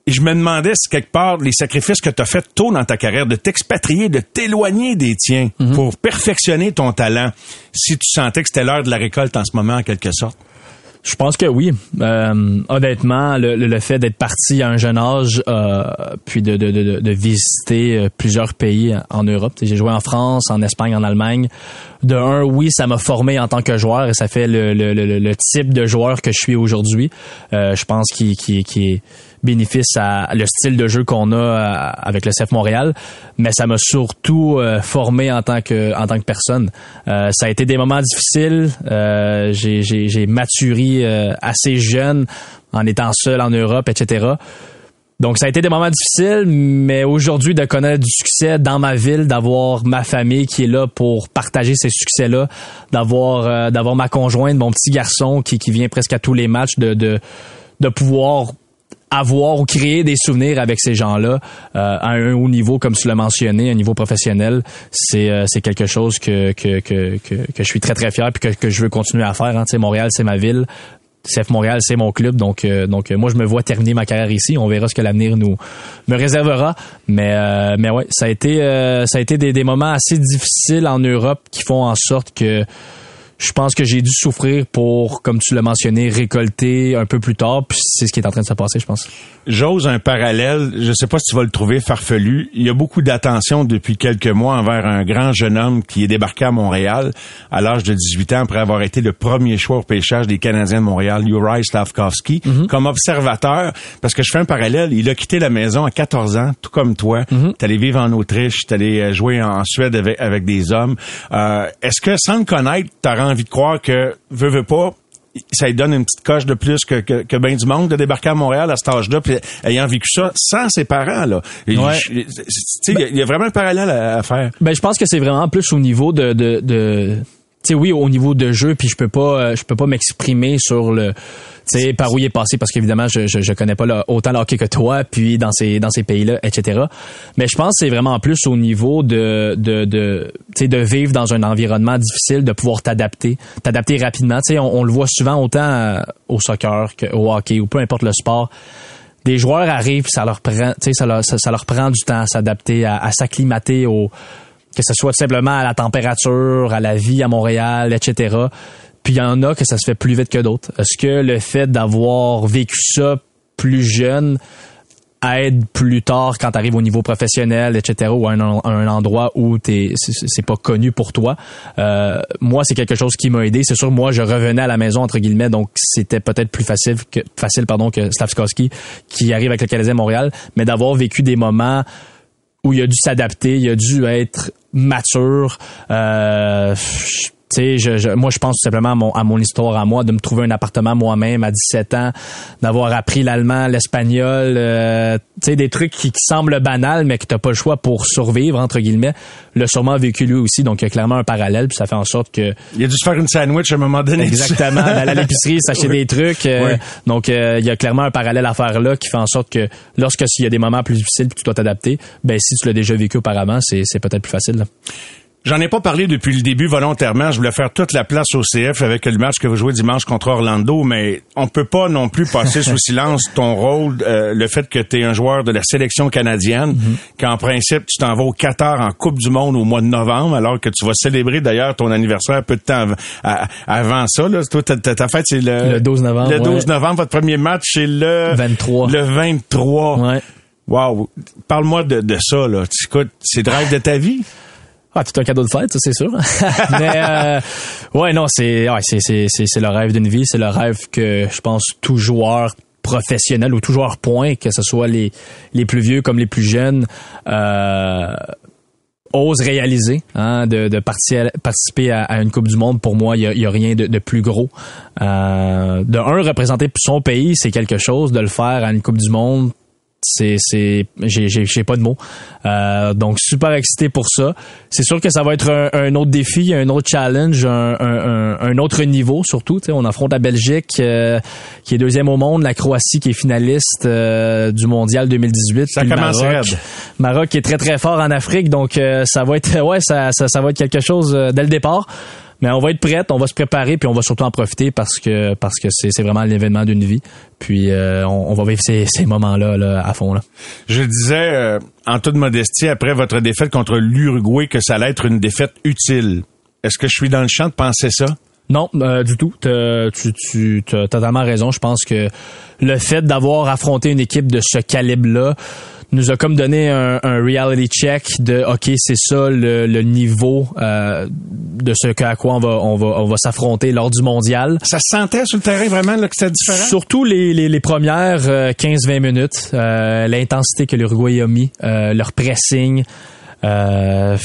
Et je me demandais si quelque part les sacrifices que tu as fait tôt dans ta carrière, de t'expatrier, de t'éloigner des tiens mhm. pour perfectionner ton talent, si tu sentais que c'était l'heure de la récolte en ce moment en quelque sorte? Je pense que oui. Euh, honnêtement, le, le fait d'être parti à un jeune âge, euh, puis de, de, de, de, visiter euh, plusieurs pays en Europe. J'ai joué en France, en Espagne, en Allemagne. De un, oui, ça m'a formé en tant que joueur et ça fait le, le, le, type de joueur que je suis aujourd'hui. Euh, je pense qu'il qui, qui est bénéfice à le style de jeu qu'on a euh, avec le CF Montréal, mais ça m'a surtout euh, formé en tant que en tant que personne. Euh, ça a été des moments difficiles. j'ai maturé assez jeune en étant seul en Europe, etc. Donc ça a été des moments difficiles, mais aujourd'hui de connaître du succès dans ma ville, d'avoir ma famille qui est là pour partager ces succès-là, d'avoir d'avoir ma conjointe, mon petit garçon qui, qui vient presque à tous les matchs, de, de, de pouvoir avoir ou créer des souvenirs avec ces gens-là euh, à un haut niveau, comme tu l'as mentionné, un niveau professionnel, c'est euh, c'est quelque chose que que, que que, que je suis très très fier puis que, que je veux continuer à faire. Hein. Tu sais, Montréal, c'est ma ville. CF Montréal, c'est mon club, donc euh, donc moi je me vois terminer ma carrière ici. On verra ce que l'avenir nous me réservera, mais mais ouais, ça a été ça a été des, des moments assez difficiles en Europe qui font en sorte que je pense que j'ai dû souffrir pour, comme tu l'as mentionné, récolter un peu plus tard. Puis c'est ce qui est en train de se passer, je pense. J'ose un parallèle. Je sais pas si tu vas le trouver farfelu. Il y a beaucoup d'attention depuis quelques mois envers un grand jeune homme qui est débarqué à Montréal à l'âge de 18 ans après avoir été le premier choix au pêchage des Canadiens de Montréal, Uri Slavkovski, mhm. comme observateur. Parce que je fais un parallèle. Il a quitté la maison à 14 ans, tout comme toi. Mm T'es allé vivre en Autriche, t'es allé euh, jouer en Suède avec, des hommes. Euh, Est-ce que sans le connaître, t'as envie de croire que, veux, veux pas, ça lui donne une petite coche de plus que, que, que ben du monde de débarquer à Montréal à cet âge-là, puis ayant vécu ça sans ses parents. Là. Et Ouais. je- tu sais, il y a- il vraiment un parallèle à, à faire. Ben, je pense que c'est vraiment plus au niveau de, de, sais, oui, au niveau de jeu, puis je peux pas, euh, je peux pas m'exprimer sur le, tu par où il est passé, parce qu'évidemment, je, je, je connais pas autant le hockey que toi, puis dans ces, dans ces pays-là, etc. Mais je pense que c'est vraiment plus au niveau de, de, de tu de vivre dans un environnement difficile, de pouvoir t'adapter, t'adapter rapidement. Tu on, le voit souvent autant euh, au soccer qu'au hockey ou peu importe le sport des joueurs arrivent, ça leur prend, ça leur, ça, ça leur prend du temps à s'adapter, à, à s'acclimater au, que ce soit simplement à la température, à la vie à Montréal, etc. Puis il y en a que ça se fait plus vite que d'autres. Est-ce que le fait d'avoir vécu ça plus jeune aide plus tard quand tu arrives au niveau professionnel, etc., ou à un, endroit où t'es, c'est, c'est pas connu pour toi? Euh, moi, c'est quelque chose qui m'a aidé. C'est sûr, moi, je revenais à la maison entre guillemets, donc c'était peut-être plus facile que facile, pardon, que Slavskowski qui arrive avec le Canadien Montréal, mais d'avoir vécu des moments où il a dû s'adapter, il a dû être mature. Euh, tu sais, je, je- moi, je pense tout simplement à mon, à mon histoire à moi, de me trouver un appartement moi-même à 17 ans, d'avoir appris l'allemand, l'espagnol, euh, tu sais, des trucs qui, qui semblent banals, mais que t'as pas le choix pour survivre, entre guillemets. Le sûrement vécu lui aussi, donc il y a clairement un parallèle, puis ça fait en sorte que Il a dû se faire une sandwich à un moment donné. Exactement, d'aller à l'épicerie, s'acheter Oui. des trucs. euh, Oui. Donc, euh, il y a clairement un parallèle à faire là qui fait en sorte que lorsque s'il y a des moments plus difficiles puis que tu dois t'adapter, ben si tu l'as déjà vécu auparavant, c'est, c'est peut-être plus facile. là. J'en ai pas parlé depuis le début volontairement. Je voulais faire toute la place au CF avec le match que vous jouez dimanche contre Orlando, mais on peut pas non plus passer sous silence ton rôle, euh, le fait que tu es un joueur de la sélection canadienne, qu'en principe tu t'en vas au Qatar en Coupe du Monde au mois de novembre, alors que tu vas célébrer d'ailleurs ton anniversaire peu de temps av- avant ça. Là. Toi, ta, ta- ta fête, c'est le, Le 12 novembre, Le 12 ouais. novembre, votre premier match, c'est le 23. Le 23. Ouais. Wow. Parle-moi de, de ça, là. Tu- Écoute, c'est le rêve de ta vie. Ah, tout un cadeau de fête, ça c'est sûr. Mais euh, ouais, non, c'est ouais, c'est c'est c'est c'est le rêve d'une vie, c'est le rêve que je pense tout joueur professionnel ou tout joueur point, que ce soit les les plus vieux comme les plus jeunes. Euh, ose réaliser, hein, de, de participer à, à une Coupe du Monde, pour moi, il y a, a rien de, de plus gros. Euh, de un, représenter son pays, c'est quelque chose. De le faire à une Coupe du Monde, c'est c'est j'ai j'ai j'ai pas de mots. Euh, donc super excité pour ça. C'est sûr que ça va être un, un autre défi un autre challenge un, un, un- autre niveau surtout. On affronte la Belgique euh, qui est deuxième au monde la Croatie qui est finaliste euh, du mondial 2018 Ça puis le commence Maroc. raide. Maroc qui est très très fort en Afrique donc euh, ça va être ouais ça, ça ça va être quelque chose euh, dès le départ mais on va être prête, on va se préparer, puis on va surtout en profiter parce que parce que c'est c'est vraiment l'événement d'une vie. Puis euh, on, on va vivre ces, ces moments-là là, à fond. Là. Je disais, euh, en toute modestie, après votre défaite contre l'Uruguay, que ça allait être une défaite utile. Est-ce que je suis dans le champ de penser ça? Non, euh, du tout. T'as- Tu, tu as totalement raison. Je pense que le fait d'avoir affronté une équipe de ce calibre-là nous a comme donné un, un reality check de OK, c'est ça le, le niveau euh, de ce à quoi on va on va on va s'affronter lors du mondial. Ça se sentait sur le terrain vraiment là, que c'était différent? Surtout les, les, les premières euh, 15-20 minutes, euh, l'intensité que l'Uruguay a mis, euh, leur pressing, euh,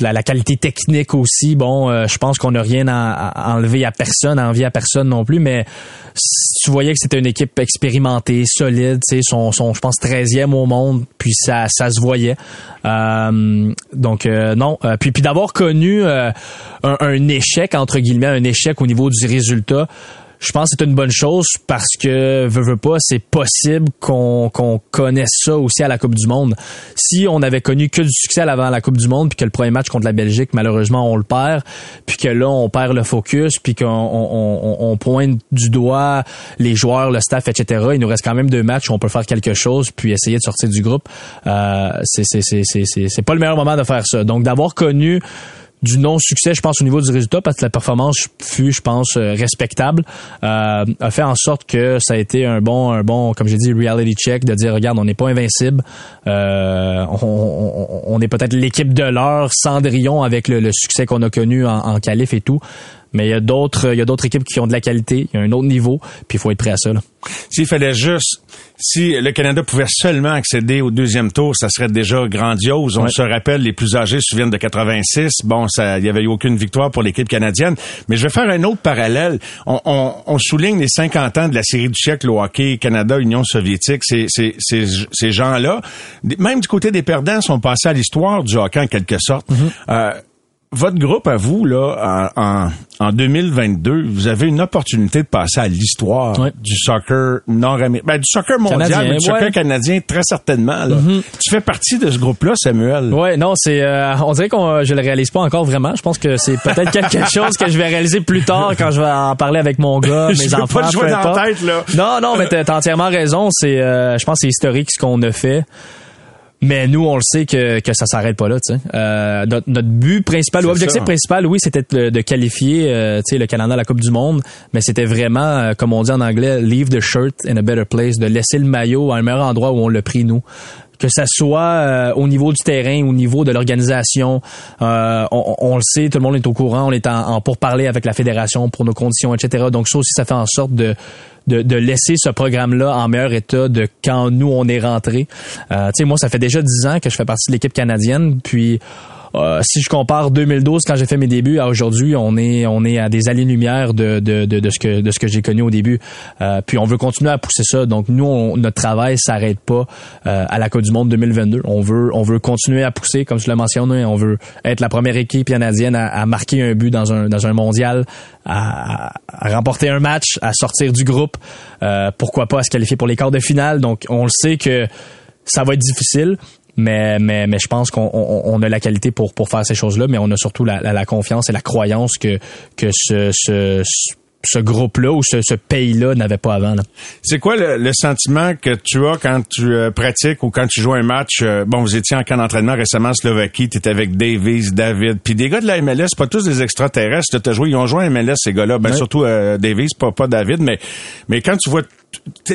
la, qualité technique aussi. Bon, euh, je pense qu'on n'a rien à, enlever à personne, à envier à personne non plus, mais tu voyais que c'était une équipe expérimentée, solide, tu sais, son, je pense, 13e au monde, puis ça, ça se voyait. Euh, donc, non. Puis puis d'avoir connu un, un échec, entre guillemets, un échec au niveau du résultat, je pense que c'est une bonne chose parce que veut, veut pas, c'est possible qu'on qu'on connaisse ça aussi à la Coupe du Monde. Si on avait connu que du succès avant la Coupe du Monde, puis que le premier match contre la Belgique, malheureusement, on le perd, puis que là, on perd le focus, puis qu'on on, on- on pointe du doigt les joueurs, le staff, etc. Il nous reste quand même deux matchs où on peut faire quelque chose, puis essayer de sortir du groupe. Euh, c'est c'est c'est c'est c'est pas le meilleur moment de faire ça. Donc d'avoir connu du non-succès, je pense, au niveau du résultat, parce que la performance fut, je pense, euh, respectable, euh, a fait en sorte que ça a été un bon, un bon, comme j'ai dit, reality check, de dire, regarde, on n'est pas invincible, euh, on, est peut-être l'équipe de l'heure, Cendrillon, avec le, le succès qu'on a connu en, en et tout, Mais il y a d'autres, il y a d'autres équipes qui ont de la qualité, il y a un autre niveau, puis il faut être prêt à ça. Là. S'il fallait juste, si le Canada pouvait seulement accéder au deuxième tour, ça serait déjà grandiose. On se rappelle, les plus âgés se souviennent de 86. Bon, ça, il y avait eu aucune victoire pour l'équipe canadienne. Mais je vais faire un autre parallèle. On, on, on, souligne les 50 ans de la série du siècle au hockey Canada-Union soviétique. Ces, ces, ces, ces gens-là, même du côté des perdants, sont passés à l'histoire du hockey en quelque sorte. Mm-hmm. euh, votre groupe à vous, là, en, en 2022, vous avez une opportunité de passer à l'histoire du soccer nord-américain, ben, du soccer mondial, Canadien, mais du soccer canadien, très certainement. Là. Tu fais partie de ce groupe-là, Samuel? Ouais, non, c'est, euh, on dirait qu'on, je le réalise pas encore vraiment. Je pense que c'est peut-être quelque chose que je vais réaliser plus tard quand je vais en parler avec mon gars, mes enfants. pas jouer dans la tête, là. Non, non, mais t'as t'as entièrement raison. C'est, euh, je pense, que c'est historique ce qu'on a fait. Mais nous, on le sait que, que ça s'arrête pas là. Tu sais. Euh, notre, notre but principal, ou objectif ça. principal, oui, c'était de, de qualifier euh, tu sais, le Canada à la Coupe du Monde, mais c'était vraiment, euh, comme on dit en anglais, leave the shirt in a better place, de laisser le maillot à un meilleur endroit où on l'a pris nous que ça soit euh, au niveau du terrain, au niveau de l'organisation, euh, on, on le sait, tout le monde est au courant, on est en, en pourparler avec la fédération pour nos conditions, etc. Donc ça aussi, ça fait en sorte de de, de laisser ce programme-là en meilleur état de quand nous on est rentré. Euh, tu sais, moi, ça fait déjà dix ans que je fais partie de l'équipe canadienne, puis euh, si je compare 2012 quand j'ai fait mes débuts à aujourd'hui, on est on est à des années-lumière de, de, de, de ce que de ce que j'ai connu au début. Euh, puis on veut continuer à pousser ça. Donc nous, on- notre travail s'arrête pas euh, à la Coupe du Monde 2022. On veut on veut continuer à pousser, comme tu l'as mentionné. On veut être la première équipe canadienne à, à marquer un but dans un dans un mondial, à, à remporter un match, à sortir du groupe. Euh, pourquoi pas à se qualifier pour les quarts de finale. Donc on le sait que ça va être difficile. Mais, mais, mais je pense qu'on on, on a la qualité pour, pour faire ces choses-là, mais on a surtout la, la, confiance et la croyance que, que ce, ce, ce groupe-là ou ce, ce pays-là n'avait pas avant. C'est quoi le, le sentiment que tu as quand tu euh, pratiques ou quand tu joues un match? euh, bon, vous étiez en camp d'entraînement récemment en Slovaquie, tu étais avec Davies, David, puis des gars de la MLS, pas tous des extraterrestres. T'as joué, ils ont joué à MLS ces gars-là, ben surtout euh, Davies, pas pas David, mais mais quand tu vois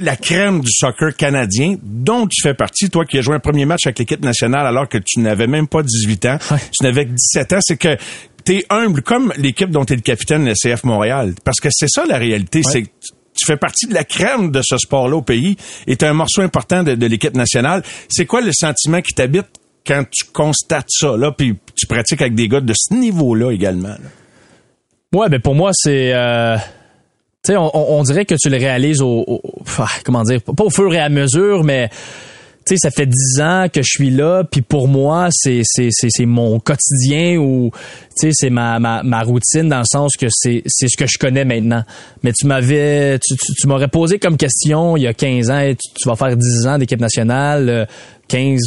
la crème du soccer canadien dont tu fais partie, toi qui as joué un premier match avec l'équipe nationale alors que tu n'avais même pas 18 ans, Ouais. tu n'avais que 17 ans, c'est que t'es humble comme l'équipe dont t'es le capitaine, le CF Montréal. Parce que c'est ça la réalité, c'est que tu- tu fais partie de la crème de ce sport-là au pays et t'es un morceau important de, de l'équipe nationale. C'est quoi le sentiment qui t'habite quand tu constates ça, là, puis tu pratiques avec des gars de ce niveau-là également? là? Ouais, ben pour moi, c'est... Euh... Tu sais, on, on- on dirait que tu le réalises au, au- ah, comment dire, pas au fur et à mesure, mais tu sais, ça fait dix ans que je suis là, puis pour moi, c'est c'est c'est mon quotidien ou tu sais, c'est ma, ma ma routine dans le sens que c'est c'est ce que je connais maintenant. Mais tu m'avais tu, tu, m'aurais posé comme question il y a 15 ans, tu, tu vas faire 10 ans d'équipe nationale, euh, 15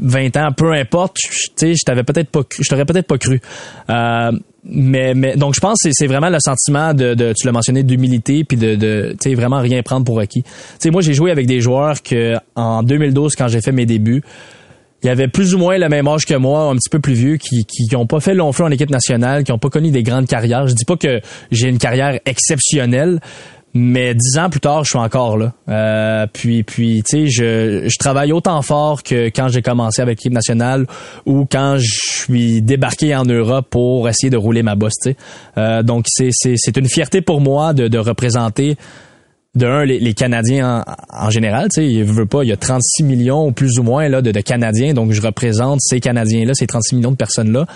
20 ans, peu importe, tu sais, je t'avais peut-être pas je t'aurais peut-être pas cru. Euh, mais, mais donc je pense que c'est- vraiment le sentiment de, de tu l'as mentionné d'humilité puis de, de tu sais vraiment rien prendre pour acquis. Tu sais moi j'ai joué avec des joueurs que en 2012 quand j'ai fait mes débuts, il y avait plus ou moins le même âge que moi, un petit peu plus vieux, qui qui, qui ont pas fait long feu en équipe nationale, qui ont pas connu des grandes carrières. Je dis pas que j'ai une carrière exceptionnelle, mais dix ans plus tard, je suis encore là. Euh, puis, puis, tu sais, je, je travaille autant fort que quand j'ai commencé avec l'équipe nationale ou quand je suis débarqué en Europe pour essayer de rouler ma bosse. tu sais. Euh, donc, c'est, c'est, c'est une fierté pour moi de, de représenter de un les, les Canadiens en, en général, tu sais, il veut pas, il y a 36 millions plus ou moins là de, de Canadiens, donc je représente ces Canadiens là, ces 36 millions de personnes là.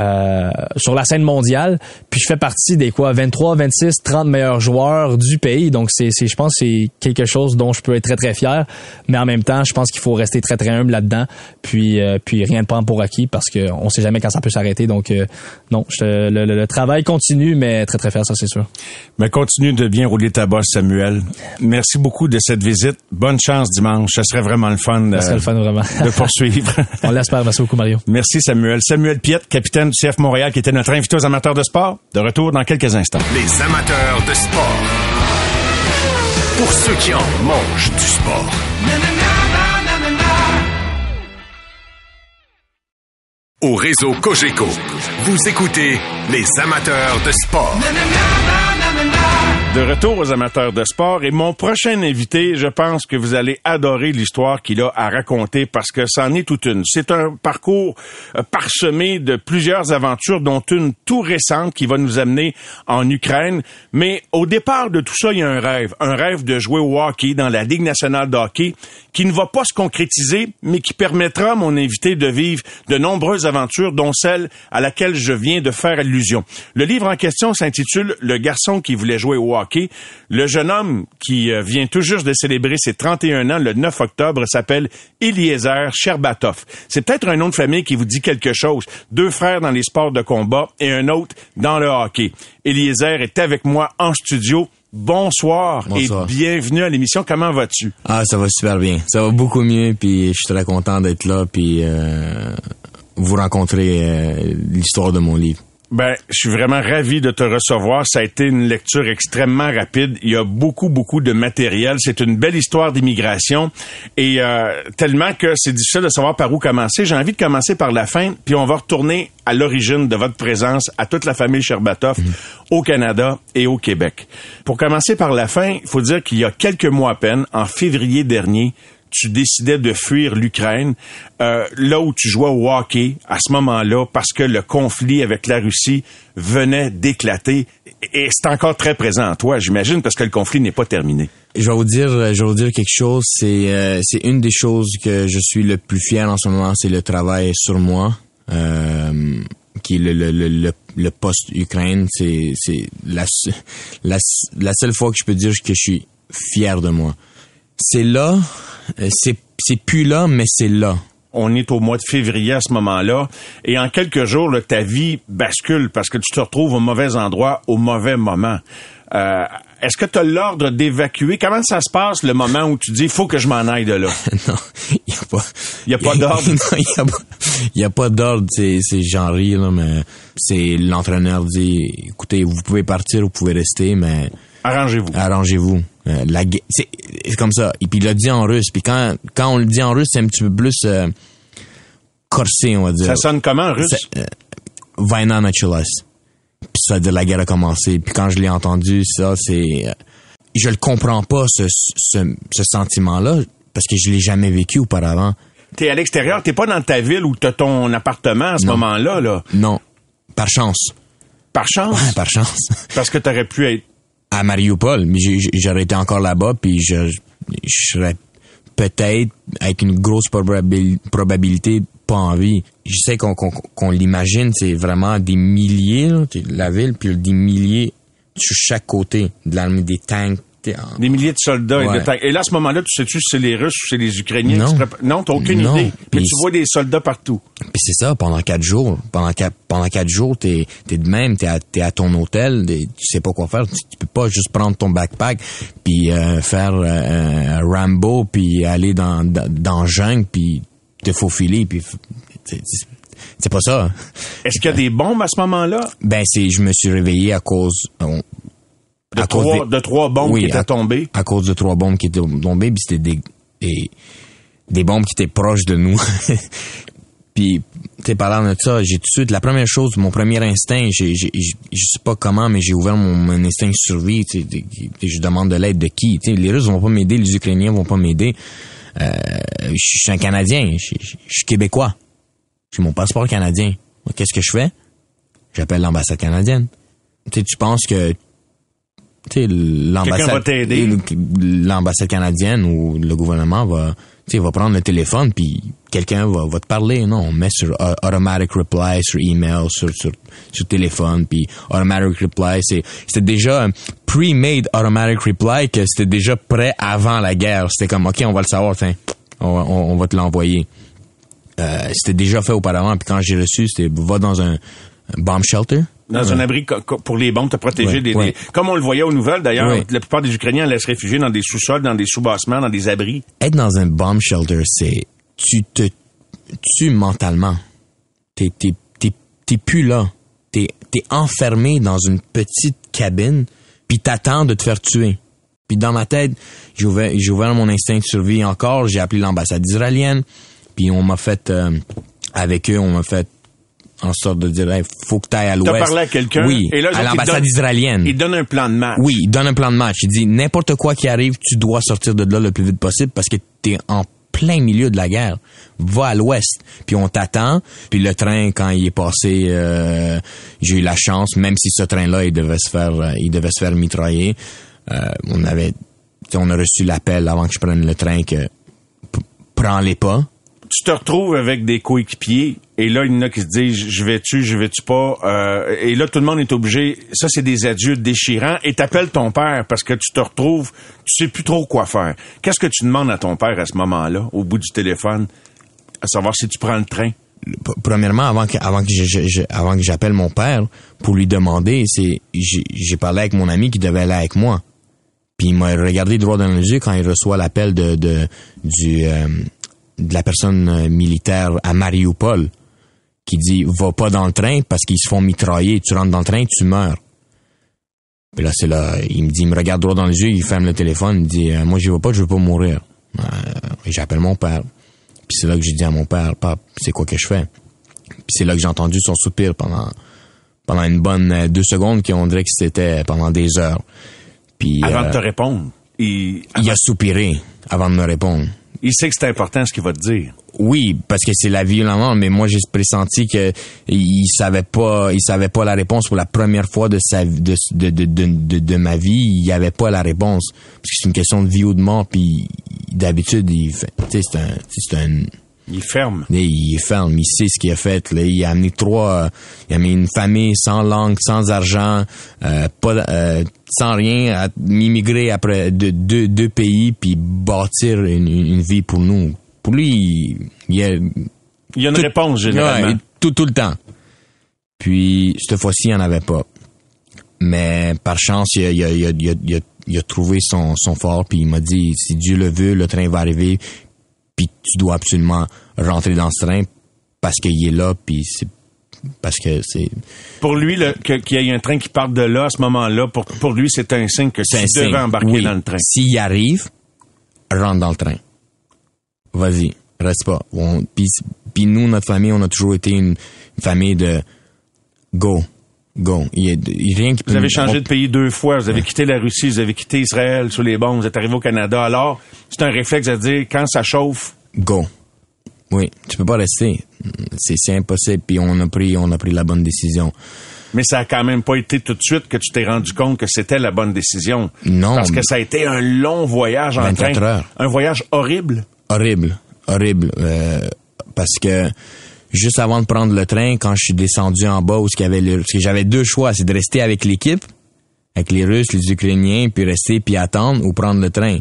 Euh, sur la scène mondiale, puis je fais partie des quoi 23, 26, 30 meilleurs joueurs du pays. Donc c'est je pense que c'est quelque chose dont je peux être très très fier, mais en même temps, je pense qu'il faut rester très très humble là-dedans, puis euh, puis rien de prendre pour acquis parce que on sait jamais quand ça peut s'arrêter. Donc euh, non, je le, le- le travail continue mais très très fier ça c'est sûr. Mais continue de bien rouler ta bosse, Samuel. Merci beaucoup de cette visite. Bonne chance dimanche. Ça serait vraiment le fun, Ça serait le fun vraiment. de poursuivre. on l'espère, merci beaucoup Mario. Merci, Samuel. Samuel Piette, capitaine du CF Montréal, qui était notre invité aux amateurs de sport. De retour dans quelques instants. Les amateurs de sport. Pour ceux qui en mangent du sport. Au réseau Cogeco, vous écoutez les amateurs de sport. De retour aux amateurs de sport et mon prochain invité, je pense que vous allez adorer l'histoire qu'il a à raconter parce que c'en est toute une. C'est un parcours euh, parsemé de plusieurs aventures dont une tout récente qui va nous amener en Ukraine. Mais au départ de tout ça, il y a un rêve, un rêve de jouer au hockey dans la Ligue nationale de hockey qui ne va pas se concrétiser, mais qui permettra à mon invité de vivre de nombreuses aventures, dont celle à laquelle je viens de faire allusion. Le livre en question s'intitule Le garçon qui voulait jouer au hockey. Le jeune homme qui euh, vient tout juste de célébrer ses 31 ans le 9 octobre s'appelle Eliezer Sherbatov. C'est peut-être un nom de famille qui vous dit quelque chose. Deux frères dans les sports de combat et un autre dans le hockey. Eliezer est avec moi en studio. Bonsoir, Bonsoir. et bienvenue à l'émission. Comment vas-tu? Ah, ça va super bien. Ça va beaucoup mieux, puis je suis très content d'être là, puis euh, vous rencontrer euh, l'histoire de mon livre. Ben, je suis vraiment ravi de te recevoir. Ça a été une lecture extrêmement rapide. Il y a beaucoup, beaucoup de matériel. C'est une belle histoire d'immigration et euh, tellement que c'est difficile de savoir par où commencer. J'ai envie de commencer par la fin, puis on va retourner à l'origine de votre présence à toute la famille Sherbatov au Canada et au Québec. Pour commencer par la fin, il faut dire qu'il y a quelques mois à peine, en février dernier, tu décidais de fuir l'Ukraine, euh, là où tu jouais au hockey à ce moment-là, parce que le conflit avec la Russie venait d'éclater. Et c'est encore très présent en toi, j'imagine, parce que le conflit n'est pas terminé. Je vais vous dire, je vais vous dire quelque chose. C'est euh, c'est une des choses que je suis le plus fier en ce moment, c'est le travail sur moi, euh, qui est le le le, le, le post Ukraine. C'est c'est la, la la seule fois que je peux dire que je suis fier de moi. C'est là, euh, c'est c'est plus là, mais c'est là. On est au mois de février à ce moment-là, et en quelques jours, là, ta vie bascule parce que tu te retrouves au mauvais endroit au mauvais moment. Euh, Est-ce que tu as l'ordre d'évacuer? Comment ça se passe le moment où tu dis, il faut que je m'en aille de là? non, il y a pas. Y a pas d'ordre? Non, il y a pas. A d'ordre. C'est, c'est j'en ris là, mais c'est l'entraîneur dit, écoutez, vous pouvez partir, vous pouvez rester, mais Arrangez-vous. Arrangez-vous. Euh, la c'est, comme ça. Et puis il l'a dit en russe. Puis quand, quand on le dit en russe, c'est un petit peu plus euh, corsé, on va dire. Ça sonne comment en russe? Euh, Vaina euh, Puis ça veut dire la guerre a commencé. Puis quand je l'ai entendu, ça, c'est... Je le comprends pas, ce, ce, sentiment-là, parce que je l'ai jamais vécu auparavant. T'es à l'extérieur, t'es pas dans ta ville où t'as ton appartement à ce moment-là, là. Non, par chance. Par chance? Ouais, par chance. Parce que t'aurais pu être à Mariupol, mais j'aurais été encore là-bas, puis je, je serais peut-être, avec une grosse probabil- probabilité, pas en vie. Je sais qu'on l'imagine, c'est vraiment des milliers, là, la ville, puis des milliers sur chaque côté de l'armée, des tanks. En- Des milliers de soldats et de tanks. Et là, à ce moment-là, tu sais-tu si c'est les Russes ou c'est les Ukrainiens Non. t'as aucune Non. idée. Mais Puis tu vois des soldats partout. Puis c'est ça, pendant quatre jours. Pendant quatre, pendant quatre jours, t'es, t'es de même, t'es à, t'es à ton hôtel, tu sais pas quoi faire. Tu, tu peux pas juste prendre ton backpack puis euh, faire euh, un Rambo puis aller dans, dans, jungle puis te faufiler puis c'est, pas ça. Est-ce qu'il y a des bombes à ce moment-là? Ben c'est, je me suis réveillé à cause on- De, à cause trois, des- de trois bombes Oui, qui étaient à- tombées? à cause de trois bombes qui étaient tombées, puis c'était des, des, des bombes qui étaient proches de nous. puis, tu parlant de ça, j'ai tout de suite, la première chose, mon premier instinct, j'ai, j'ai, je sais pas comment, mais j'ai ouvert mon, mon instinct de survie, tu sais, de- de- je demande de l'aide de qui, les Russes vont pas m'aider, les Ukrainiens vont pas m'aider, euh, je suis un Canadien, je suis Québécois, j'ai mon passeport canadien. Qu'est-ce que je fais? J'appelle l'ambassade canadienne. Tu tu penses que l'ambassade va t'aider. l'ambassade canadienne ou le gouvernement va va prendre le téléphone puis quelqu'un va, va te parler non? On met sur uh, automatic reply sur email sur sur, sur téléphone puis automatic reply c'est c'était déjà un pre-made automatic reply que c'était déjà prêt avant la guerre. C'était comme ok on va le savoir tiens. On, on, on va te l'envoyer. Euh, c'était déjà fait auparavant puis quand j'ai reçu c'était va dans un bomb shelter Dans un abri pour les bombes, te protéger Ouais, des, ouais. des- Comme on le voyait aux nouvelles, d'ailleurs, la plupart des Ukrainiens se réfugier dans des sous-sols, dans des sous-bassements, dans des abris. être dans un bomb shelter, c'est tu te tues mentalement. T'es t'es t'es t'es plus là. T'es t'es enfermé dans une petite cabine, puis t'attends de te faire tuer. Puis dans ma tête, j'ai ouvert j'ai ouvert mon instinct de survie encore. J'ai appelé l'ambassade israélienne, puis on m'a fait euh, avec eux, on m'a fait en sorte de dire, hey, faut que tu ailles à T'as l'ouest. parlé à quelqu'un. Oui, et là, eux à l'ambassade israélienne. Il donne un plan de match. Oui, il donne un plan de match. Il dit n'importe quoi qui arrive, tu dois sortir de là le plus vite possible parce que tu es en plein milieu de la guerre. Va à l'ouest, puis on t'attend. Puis le train, quand il est passé, euh, j'ai eu la chance, même si ce train-là, il devait se faire, euh, il devait se faire mitrailler. euh, on avait, on a reçu l'appel avant que je prenne le train que p- prends-les pas. Tu te retrouves avec des coéquipiers et là il y en a qui se disent je vais-tu je vais-tu pas? Euh, et là tout le monde est obligé ça c'est des adieux déchirants et t'appelles ton père parce que tu te retrouves tu sais plus trop quoi faire. Qu'est-ce que tu demandes à ton père à ce moment-là au bout du téléphone à savoir si tu prends le train? Premièrement, avant que, avant que que j'appelle mon père pour lui demander, c'est, j'ai, j'ai parlé avec mon ami qui devait aller avec moi. Puis il m'a regardé droit dans les yeux quand il reçoit l'appel de, de, du, euh, de la personne euh, militaire à Mariupol qui dit, va pas dans le train parce qu'ils se font mitrailler. Tu rentres dans le train, tu meurs. Puis là, c'est là, il me dit, il me regarde droit dans les yeux, il ferme le téléphone, il dit, euh, moi, je veux pas, je veux pas mourir. Euh, et j'appelle mon père. Puis c'est là que j'ai dit à mon père, papa, c'est quoi que je fais? Puis c'est là que j'ai entendu son soupir pendant pendant une bonne deux secondes, qui on dirait que c'était pendant des heures. Puis avant euh, de te répondre il, il a soupiré avant de me répondre. Il sait que c'est important ce qu'il va te dire Oui, parce que c'est la vie ou la mort, mais moi j'ai pressenti que il savait pas, il savait pas la réponse pour la première fois de sa de de de de, de, ma vie, il y avait pas la réponse parce que c'est une question de vie ou de mort puis d'habitude il fait tu sais c'est un c'est un il ferme il est ferme, il sait ce qu'il a fait. Là. Il a amené trois, euh, il a amené une famille sans langue, sans argent, euh, pas, euh, sans rien, à immigrer après de deux, deux pays puis bâtir une, une vie pour nous. Pour lui, il, il a il y a une Tout- réponse généralement Ouais, tout, tout le temps. Puis, cette fois-ci, il n'y en avait pas. Mais par chance, il a, il a, il a, il a, il a- il a trouvé son, son fort, puis il m'a dit, si Dieu le veut, le train va arriver, puis tu dois absolument rentrer dans ce train parce qu'il est là, puis c'est parce que c'est pour lui qu'il y ait un train qui parte de là à ce moment-là pour, pour lui c'est un signe que tu devais embarquer Oui. dans le train S'il arrive, rentre dans le train. Vas-y, reste pas. On- Puis nous, notre famille, on a toujours été une, une famille de go, go. Il y a, il y a rien qui Vous avez changé on- de pays deux fois. Vous avez quitté la Russie, vous avez quitté Israël sous les bombes, vous êtes arrivé au Canada. Alors, c'est un réflexe à dire, quand ça chauffe, Go. Oui, tu peux pas rester. C'est c'est impossible. Puis on a pris, on a pris la bonne décision. mais ça a quand même pas été tout de suite que tu t'es rendu compte que c'était la bonne décision. Non, Parce que ça a été un long voyage en 24 train. heures. Un voyage horrible. horrible, horrible, euh, parce que juste avant de prendre le train, quand je suis descendu en bas, où ce qu'il y avait le- parce que j'avais deux choix, c'est de rester avec l'équipe, avec les Russes, les Ukrainiens, puis rester puis attendre ou prendre le train.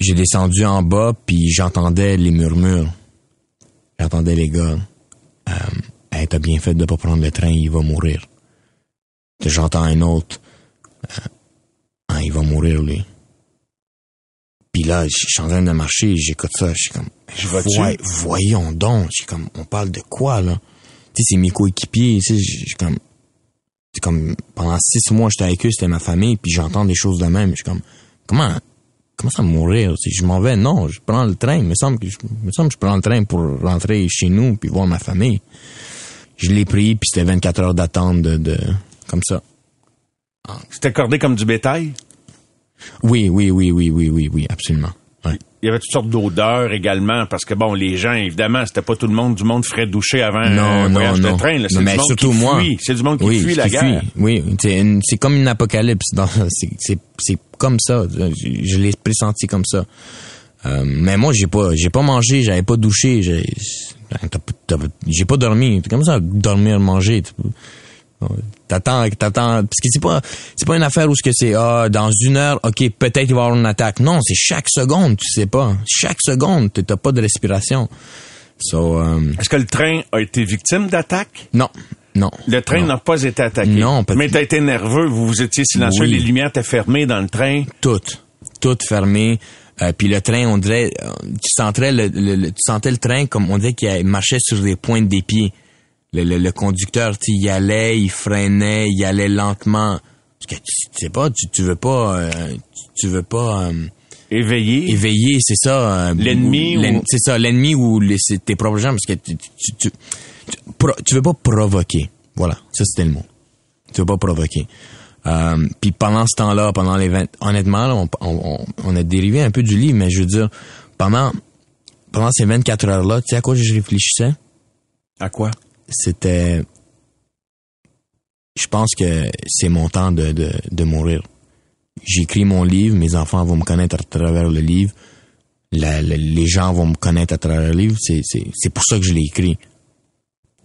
J'ai descendu en bas, puis j'entendais les murmures. J'entendais les gars. Euh, hey, t'as bien fait de pas prendre le train, il va mourir. J'entends un autre. Euh, ah, il va mourir lui. Puis là, je suis en train de marcher, j'écoute ça, je suis comme? Voy- voyons donc, je suis comme, on parle de quoi là? Tu sais, c'est mes coéquipiers, tu sais, je je suis comme, c'est comme pendant six mois j'étais avec eux, c'était ma famille, puis j'entends des choses de même, je suis comme, comment, comment ça mourir Si je m'en vais, non, je prends le train, il me semble que je, me semble que je prends le train pour rentrer chez nous puis voir ma famille. Je l'ai pris, puis c'était 24 heures d'attente de, de, comme ça. C'était accordé comme du bétail? Oui, oui, oui, oui, oui, oui, oui, absolument. Ouais. Il y avait toutes sortes d'odeurs également, parce que bon, les gens, évidemment, c'était pas tout le monde du monde frais douché avant Non, un non, voyage non. de train. C'est du surtout qui moi. fuit. C'est du monde qui oui, fuit la guerre. fuit. Oui, c'est comme une apocalypse. C'est comme ça. Je, je l'ai pressenti comme ça. Euh, mais moi, j'ai pas, j'ai pas mangé, j'avais pas douché, j'ai, pas dormi. Comme ça, dormir, manger. T'attends, t'attends, parce que c'est pas, c'est pas une affaire où ce que c'est, ah, dans une heure, ok, peut-être il va y avoir une attaque. Non, c'est chaque seconde, tu sais pas. Chaque seconde, t'as pas de respiration. So, euh, Est-ce que le train a été victime d'attaque? non, non. Le train n'a pas été attaqué. Non, Mais t'as été nerveux, vous vous étiez silencieux, Oui. les lumières étaient fermées dans le train. tout, tout fermé. Euh, puis le train, on dirait, euh, tu sentais le, le- le- tu sentais le train comme on dirait qu'il marchait sur des pointes des pieds. Le, le, le conducteur, tu il allait, il freinait, il allait lentement. Parce que tu, sais pas, tu, tu veux pas, euh, tu, tu veux pas. euh, Éveillé. éveillé, c'est ça. euh, L'ennemi ou- C'est ça, l'ennemi ou les- c'est tes propres gens, parce que tu, tu, tu, tu, pro- tu veux pas provoquer. Voilà, ça c'était le mot. Tu veux pas provoquer. Euh, puis pendant ce temps-là, pendant les 20... Honnêtement, là, on, on, on- on a dérivé un peu du livre, mais je veux dire, pendant, pendant ces 24 heures-là, tu sais à quoi je réfléchissais? À quoi? C'était... Je pense que c'est mon temps de, de, de mourir. J'écris mon livre, mes enfants vont me connaître à travers le livre, la- la- les gens vont me connaître à travers le livre, c'est, pour ça que je l'ai écrit.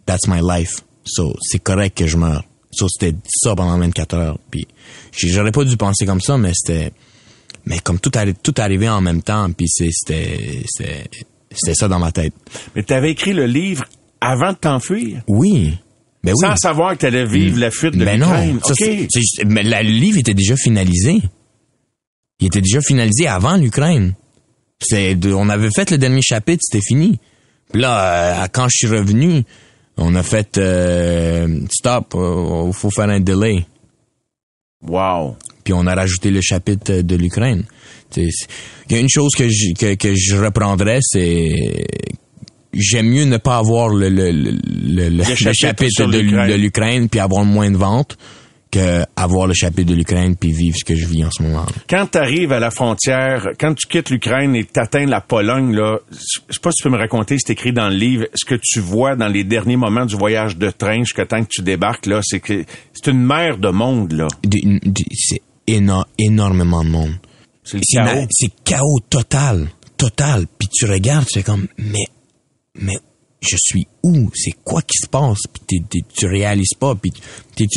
That's my life. So, c'est correct que je meure. So, c'était ça pendant 24 heures. Puis, j'aurais pas dû penser comme ça, mais c'était, mais comme tout, arri- tout arrivait en même temps, puis c'était, c'était ça dans ma tête. Mais tu avais écrit le livre avant de t'enfuir? Oui. Ben oui. Sans savoir que tu allais vivre la fuite de Ben l'Ukraine. non. Ça, OK. c'est- c'est- mais la- le livre était déjà finalisé. Il était déjà finalisé avant l'Ukraine. On avait fait le dernier chapitre, c'était fini. Puis là, euh, quand je suis revenu, on a fait euh, stop, il faut faire un delay. Wow. Puis on a rajouté le chapitre de l'Ukraine. Il y a une chose que je, que, que je reprendrais, c'est j'aime mieux ne pas avoir le, le, le, chapitre de, l'Ukraine. puis avoir moins de ventes que avoir le chapitre de l'Ukraine puis vivre ce que je vis en ce moment. Quand tu arrives à la frontière, quand tu quittes l'Ukraine et tu atteins la Pologne, là, je sais pas si tu peux me raconter, c'est écrit dans le livre, ce que tu vois dans les derniers moments du voyage de train jusqu'à temps que tu débarques, là, c'est que c'est une mer de monde, là. C'est éno- énormément de monde. C'est chaos. C'est chaos total, total. Puis tu regardes, tu fais comme, mais, mais je suis où? C'est quoi qui se passe? Puis t'es- t'es- tu réalises pas. Puis tu,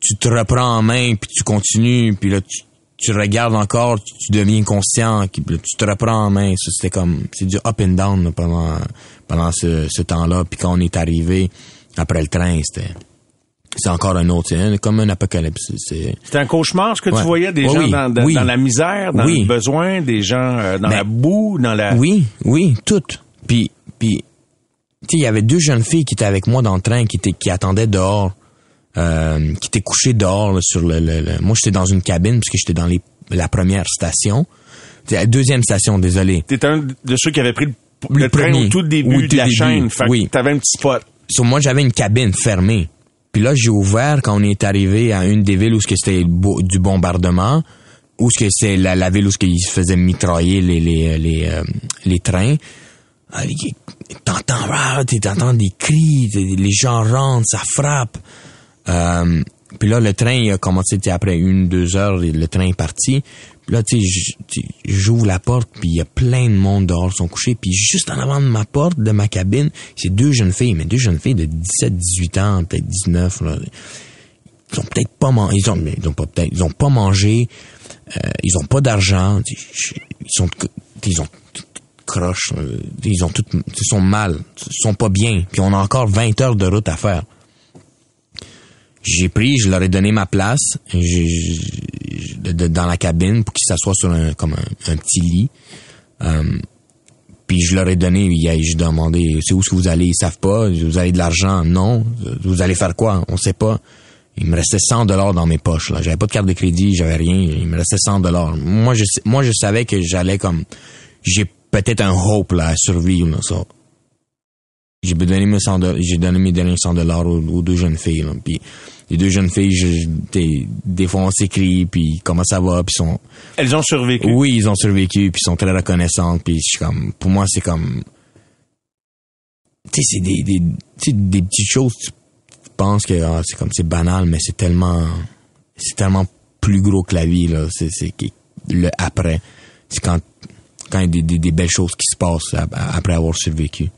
tu te reprends en main, puis tu continues, puis là tu, tu regardes encore, tu, tu deviens conscient, puis là, tu te reprends en main. Ça, C'était comme, c'est du up and down là, pendant pendant ce, ce temps-là. Puis quand on est arrivé après le train, c'était c'est encore un autre, c'est comme un apocalypse. C'est C'était un cauchemar, ce que Ouais. tu voyais des Oui, gens oui, dans, dans- oui. dans la misère, dans Oui. le besoin, des gens euh, dans Ben, la boue, dans la... Oui, oui, toutes. Puis, puis, il y avait deux jeunes filles qui étaient avec moi dans le train, qui étaient, qui attendaient dehors, euh, qui étaient couchées dehors là, sur le, le- le- Moi, j'étais dans une cabine parce que j'étais dans les, la première station, la deuxième station, désolé. T'étais un de ceux qui avait pris le, train au tout début Oui, de la début. chaîne. Fait Oui. t'avais un petit spot. Sur moi, j'avais une cabine fermée. Puis là, j'ai ouvert quand on est arrivé à une des villes où c'était du bombardement, où ce que c'est la, la ville où se faisaient mitrailler les les les, euh, les trains. Ah, T'entends, t'entends des cris, les gens rentrent, ça frappe. Euh, puis là, le train, il a commencé, après une, deux heures, le train est parti. Puis là, tu j'ouvre la porte, puis il y a plein de monde dehors qui sont couchés. Puis juste en avant de ma porte, de ma cabine, c'est deux jeunes filles, mais deux jeunes filles de 17, 18 ans, peut-être 19, là. Ils ont peut-être pas mangé, ils ont, ils ont pas peut-être, ils ont pas mangé, euh, ils ont pas d'argent, ils sont, ils ont croche, euh, ils ont tout, sont mal, ils sont pas bien, puis on a encore 20 heures de route à faire. J'ai pris, je leur ai donné ma place dans la cabine pour qu'ils s'assoient sur un, comme un, petit lit. Euh, puis je leur ai donné, j'ai demandé, c'est où que vous allez? Ils savent pas. Vous avez de l'argent? Non. Vous allez faire quoi? On sait pas. Il me restait 100 dollars dans mes poches. J'avais pas de carte de crédit, j'avais rien. Il me restait 100 dollars. Moi, je, moi, je savais que j'allais comme, j'ai peut-être un hope là à survivre. Ça. J'ai donné mes 100 dollars- j'ai donné mes derniers 100 dollars aux, aux deux jeunes filles. Là. Puis les deux jeunes filles, je- des, des fois on s'écrit, puis comment ça va, puis sont, Elles ont survécu. oui, ils ont survécu, puis sont très reconnaissantes, puis je suis comme, pour moi, c'est comme, tu sais, c'est des, des, tu sais, des petites choses, tu penses que ah, c'est comme, c'est banal, mais c'est tellement, c'est tellement plus gros que la vie, là, c'est, c'est le après. C'est quand, quand il y a des, des, des belles choses qui se passent ap- après avoir survécu.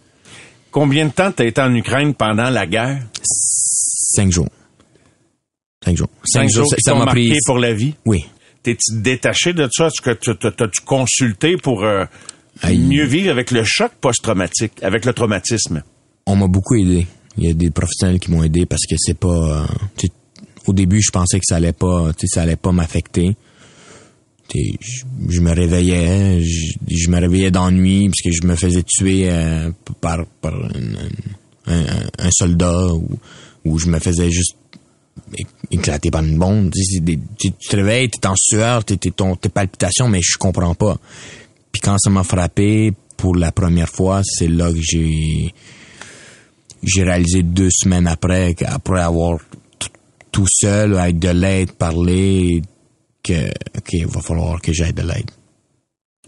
Combien de temps t'as été en Ukraine pendant la guerre? Cinq jours. Cinq jours. Cinq jours ça, qui ça m'a marqué pris. pour la vie? Oui. T'es-tu détaché de ça? Est-ce que tu- tu- t'as-tu consulté pour euh, mieux vivre avec le choc post-traumatique, avec le traumatisme? on m'a beaucoup aidé. Il y a des professionnels qui m'ont aidé parce que c'est pas. euh, au début, je pensais que ça allait pas, ça allait pas m'affecter. Je, me réveillais, je, me réveillais d'ennui parce que je me faisais tuer euh, par, un, soldat ou, je me faisais juste éclaté par une bombe. Tu, te réveilles, t'es en sueur, t'es, ton, tes palpitations, mais je comprends pas. Puis quand ça m'a frappé pour la première fois, c'est là que j'ai j'ai réalisé deux semaines après qu'après avoir tout seul avec de l'aide parlé que qu'il va falloir que j'aille de l'aide.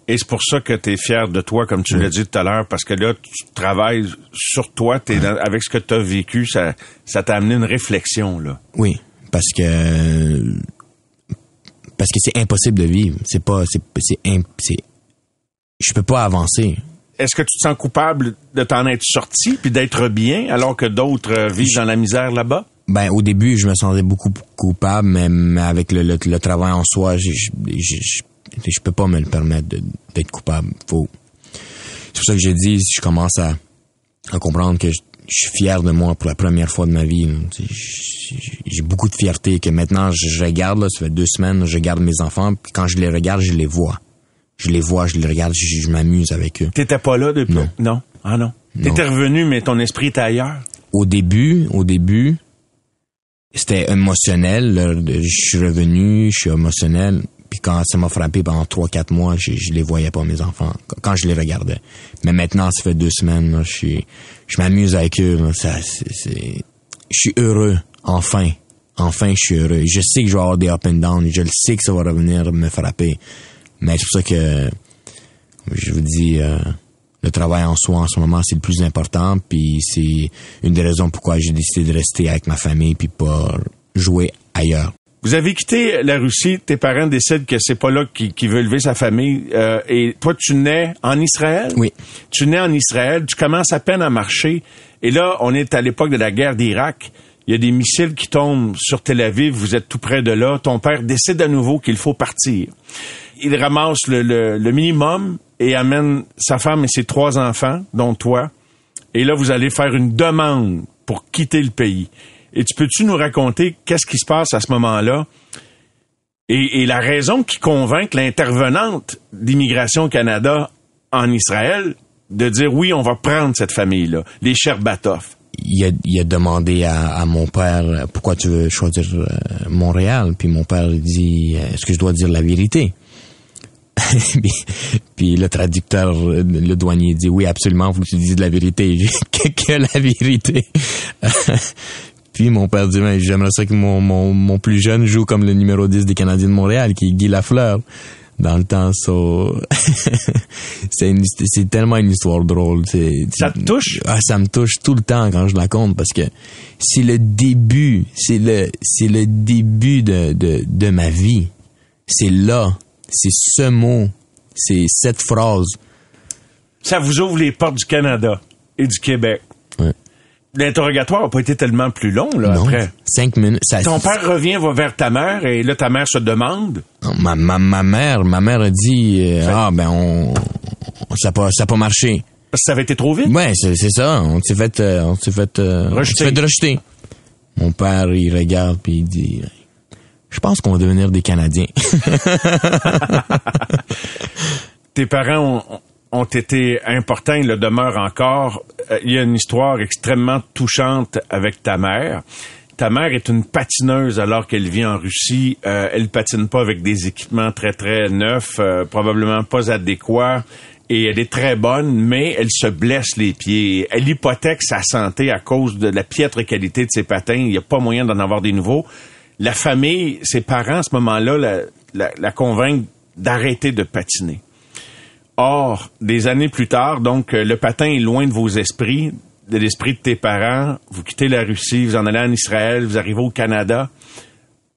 Et c'est pour ça que tu es fier de toi, comme tu l'as dit tout à l'heure, parce que là, tu travailles sur toi, es avec ce que tu as vécu, ça, ça t'a amené une réflexion, là. Oui, parce que parce que c'est impossible de vivre. C'est pas, c'est, c'est, c'est, je peux pas avancer. Est-ce que tu te sens coupable de t'en être sorti puis d'être bien alors que d'autres euh, vivent dans la misère là-bas? Ben au début, je me sentais beaucoup coupable, mais, avec le, le, travail en soi, je, je, je peux pas me le permettre d'être coupable. Faut. C'est pour ça que j'ai dit, je commence à, à comprendre que je, suis fier de moi pour la première fois de ma vie. J'ai beaucoup de fierté que maintenant je, regarde, là, ça fait deux semaines, je regarde mes enfants, puis quand je les regarde, je les vois. Je les vois, je les regarde, je, m'amuse avec eux. T'étais pas là depuis? Non. Non? Ah non? T'étais revenu, mais ton esprit était ailleurs? Au début, au début, c'était émotionnel. Je suis revenu, je suis émotionnel. Puis quand ça m'a frappé pendant trois, quatre mois, je, les voyais pas, mes enfants, quand je les regardais. Mais maintenant, ça fait deux semaines, je suis, je m'amuse avec eux. ça, c'est, je suis heureux, enfin. Enfin, je suis heureux. Je sais que je vais avoir des up and down. Je le sais que ça va revenir me frapper. Mais c'est pour ça que, je vous dis, euh, le travail en soi en ce moment, c'est le plus important. Puis c'est une des raisons pourquoi j'ai décidé de rester avec ma famille puis pas jouer ailleurs. Vous avez quitté la Russie, tes parents décident que c'est pas là qu'il veut élever sa famille. Euh, et toi, tu nais en Israël? Oui. Tu nais en Israël, tu commences à peine à marcher. Et là, on est à l'époque de la guerre d'Irak. Il y a des missiles qui tombent sur Tel Aviv, vous êtes tout près de là. Ton père décide à nouveau qu'il faut partir. Il ramasse le, minimum et amène sa femme et ses trois enfants, dont toi. Et là, vous allez faire une demande pour quitter le pays. Et tu peux-tu nous raconter qu'est-ce qui se passe à ce moment-là? Et, la raison qui convainc l'intervenante d'Immigration Canada en Israël de dire oui, on va prendre cette famille-là, les Sherbatov. Il il a demandé à, mon père pourquoi tu veux choisir euh, Montréal? Puis mon père dit est-ce que je dois dire la vérité? puis, le traducteur, le douanier dit oui, absolument, vous que tu la vérité. que, que la vérité? Puis mon père dit, ben, j'aimerais ça que mon, mon, mon, plus jeune joue comme le numéro 10 des Canadiens de Montréal, qui est Guy Lafleur. Dans le temps, c'est tellement une histoire drôle. Ça te touche? Ah, ça me touche tout le temps quand je la compte parce que c'est le début, c'est le, c'est le début de, de, de ma vie. C'est là, c'est ce mot, c'est cette phrase. Ça vous ouvre les portes du Canada et du Québec l'interrogatoire n'a pas été tellement plus long, là, après. Cinq minutes. Ton père revient va vers ta mère et là, ta mère se demande. Ma, ma, ma mère, ma mère a dit, euh, ah, ben, on, ça n'a pas, ça pas marché. Parce que ça avait été trop vite? Ouais, c'est, ça. On s'est fait, euh, on s'est fait, euh, rejeter. fait rejeter. Mon père, il regarde puis il dit, je pense qu'on va devenir des Canadiens. Tes parents ont, été importants, ils le demeurent encore. Euh, il y a une histoire extrêmement touchante avec ta mère. Ta mère est une patineuse alors qu'elle vit en Russie. Euh, elle patine pas avec des équipements très très neufs, euh, probablement pas adéquats. Et elle est très bonne, mais elle se blesse les pieds. Elle hypothèque sa santé à cause de la piètre qualité de ses patins. Il n'y a pas moyen d'en avoir des nouveaux. La famille, ses parents, à ce moment-là, la, la, d'arrêter de patiner. Or, des années plus tard, donc euh, le patin est loin de vos esprits, de l'esprit de tes parents. Vous quittez la Russie, vous en allez en Israël, vous arrivez au Canada.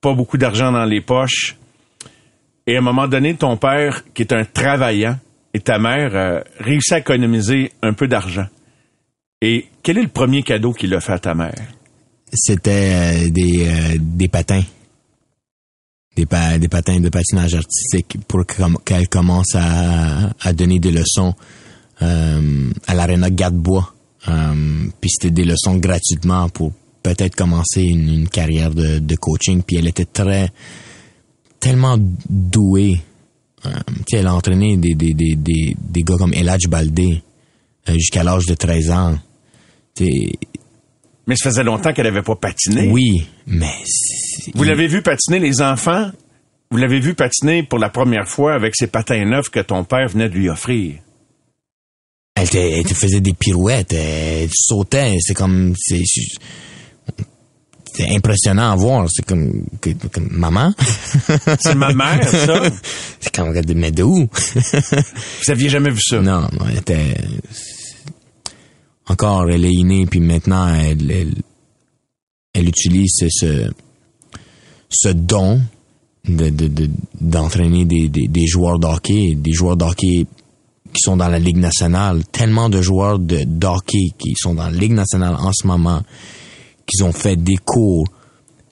Pas beaucoup d'argent dans les poches. Et à un moment donné, ton père, qui est un travaillant, et ta mère euh, réussit à économiser un peu d'argent. Et quel est le premier cadeau qu'il a fait à ta mère? C'était euh, des, des patins des, patins de patinage artistique pour qu'elle commence à, donner des leçons euh, à l'aréna Gadebois. Euh, puis c'était des leçons gratuitement pour peut-être commencer une, carrière de, coaching. Puis elle était très, tellement douée. Euh, elle a entraîné des, des, des, des, gars comme Eladj Baldé jusqu'à l'âge de 13 ans. Mais ça faisait longtemps qu'elle avait pas patiné. Oui, mais... Vous l'avez vu patiner, les enfants? Vous l'avez vu patiner pour la première fois avec ses patins neufs que ton père venait de lui offrir? Elle te, elle te faisait des pirouettes, elle sautait, c'est comme... C'est c'est impressionnant à voir, c'est comme, que- comme maman. C'est ma mère, ça. c'est comme, mais de où? Vous aviez jamais vu ça? Non, non, elle était... Encore, elle est innée, puis maintenant, elle, elle, elle utilise ce, don de, de, de- d'entraîner des, des, des joueurs de hockey, des joueurs de hockey qui sont dans la Ligue nationale. Tellement de joueurs de, d'hockey qui sont dans la Ligue nationale en ce moment, qu'ils ont fait des cours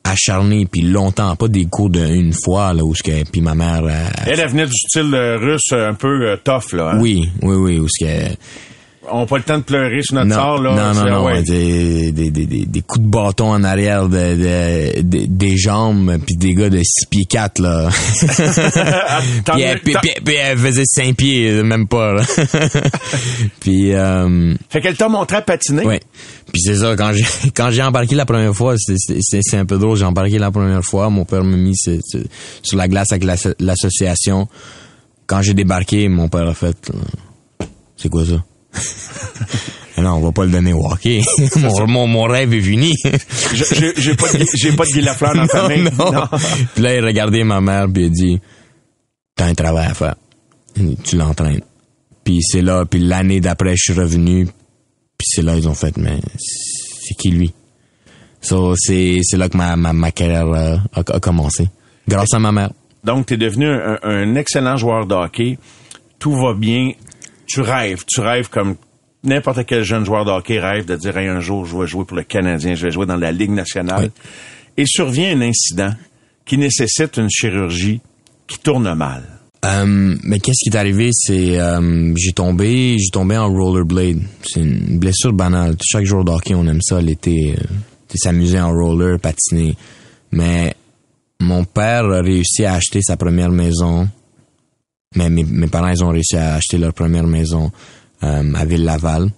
acharnés, puis longtemps, pas des cours d'une fois, là, où ce que, puis ma mère... euh, Elle, elle venait du style euh, russe un peu euh, tough, là. hein? oui, oui, oui, où ce que... On n'a pas le temps de pleurer sur notre non, sort, là. non, non, non, ouais. des, des, des, des, coups de bâton en arrière de, de- de- des jambes, puis des gars de 6 pieds 4, là. Puis, elle, puis- puis- elle faisait 5 pieds, même pas, là. puis, euh, Fait qu'elle t'a montré à patiner. ouais. Puis c'est ça, quand j'ai, quand j'ai embarqué la première fois, c'est, un peu drôle, j'ai embarqué la première fois, mon père m'a mis sur, la glace avec l'asso- l'association. Quand j'ai débarqué, mon père a fait, euh, c'est quoi ça? Non, on va pas le donner au hockey. mon, mon, mon rêve est fini. J'ai pas de, j'ai pas de Guy Lafleur dans la famille. non, non. Puis là, il regardait ma mère puis il a dit T'as un travail à faire. Tu l'entraînes. Puis c'est là, puis l'année d'après, je suis revenu. Puis c'est là, ils ont fait Mais c'est qui lui So, c'est c'est là que ma, ma, ma carrière euh, a, a commencé. Grâce à ma mère. Donc, tu es devenu un, un excellent joueur de hockey. Tout va bien. Tu rêves. Tu rêves comme n'importe quel jeune joueur de hockey rêve de dire Hey, un jour, je vais jouer pour le Canadien, je vais jouer dans la Ligue nationale. Et survient un incident qui nécessite une chirurgie qui tourne mal. Euh, mais qu'est-ce qui est arrivé, c'est euh, j'ai tombé, j'ai tombé en rollerblade. C'est une blessure banale. Chaque jour de hockey, on aime ça l'été, euh, s'amuser en roller, patiner. Mais mon père a réussi à acheter sa première maison. Mais mes, parents, ils ont réussi à acheter leur première maison euh, à Ville-Laval.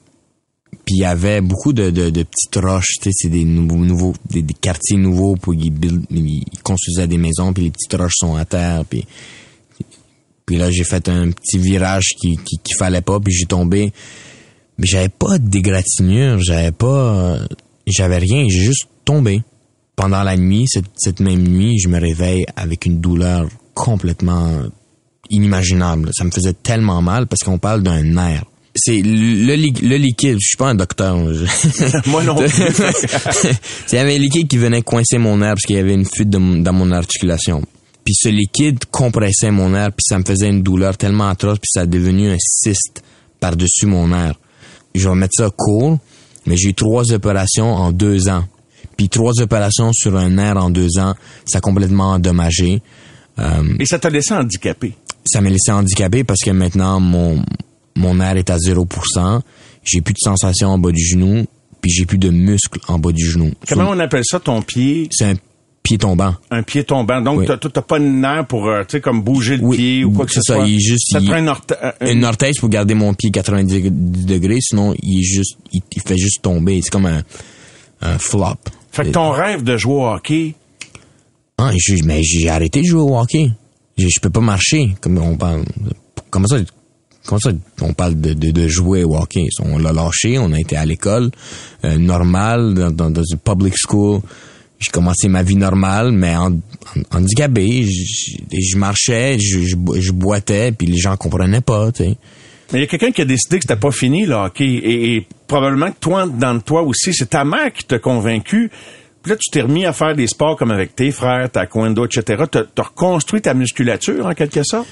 Puis il y avait beaucoup de, de, de petites roches, tu sais, c'est des nouveaux, nouveaux des, quartiers nouveaux pour ils, construisaient des maisons, puis les petites roches sont à terre, puis puis là, j'ai fait un petit virage qui, qui, fallait pas, puis j'ai tombé. Mais j'avais pas d'égratignure, j'avais pas, euh, j'avais rien, j'ai juste tombé. Pendant la nuit, cette même nuit, je me réveille avec une douleur complètement inimaginable. Ça me faisait tellement mal parce qu'on parle d'un nerf. C'est le, li- le liquide, je suis pas un docteur. Moi non plus. il y avait un liquide qui venait coincer mon nerf parce qu'il y avait une fuite de dans mon articulation. Puis ce liquide compressait mon nerf, puis ça me faisait une douleur tellement atroce, puis ça a devenu un cyste par-dessus mon nerf. Je vais mettre ça court, mais j'ai eu trois opérations en deux ans. Puis trois opérations sur un nerf en deux ans, ça a complètement endommagé. Euh, Et ça t'a laissé handicapé? ça m'a laissé handicapé parce que maintenant mon mon nerf est à 0%, j'ai plus de sensation en bas du genou, puis j'ai plus de muscles en bas du genou. Comment on appelle ça ton pied, C'est un pied tombant. un pied tombant? Donc, Oui. t'as- pas de nerf pour, euh, tu sais, comme bouger le Oui, pied ou quoi que ce c'est ça, soit. il est juste- Ça te il- prend une orte- euh, Une orthèse pour garder mon pied 90 degrés, sinon il est juste il, il fait juste tomber, c'est comme un un flop. Fait que ton rêve de jouer au hockey, Ah, mais j'ai arrêté de jouer au hockey. Je, je peux pas marcher. Comme on parle. Comment ça, comment ça, on parle de, de, jouer au hockey? On l'a lâché, on a été à l'école, euh, normale, dans, dans, une public school. J'ai commencé ma vie normale, mais handicapé. Je, marchais, je, je, bo- je boitais, puis les gens comprenaient pas, tu mais il y a quelqu'un qui a décidé que c'était pas fini, le hockey. Et, et probablement que toi, dans toi aussi, c'est ta mère qui t'a convaincu. Puis là, tu t'es remis à faire des sports comme avec tes frères, taekwondo, etc. T'as as reconstruit ta musculature, en quelque sorte?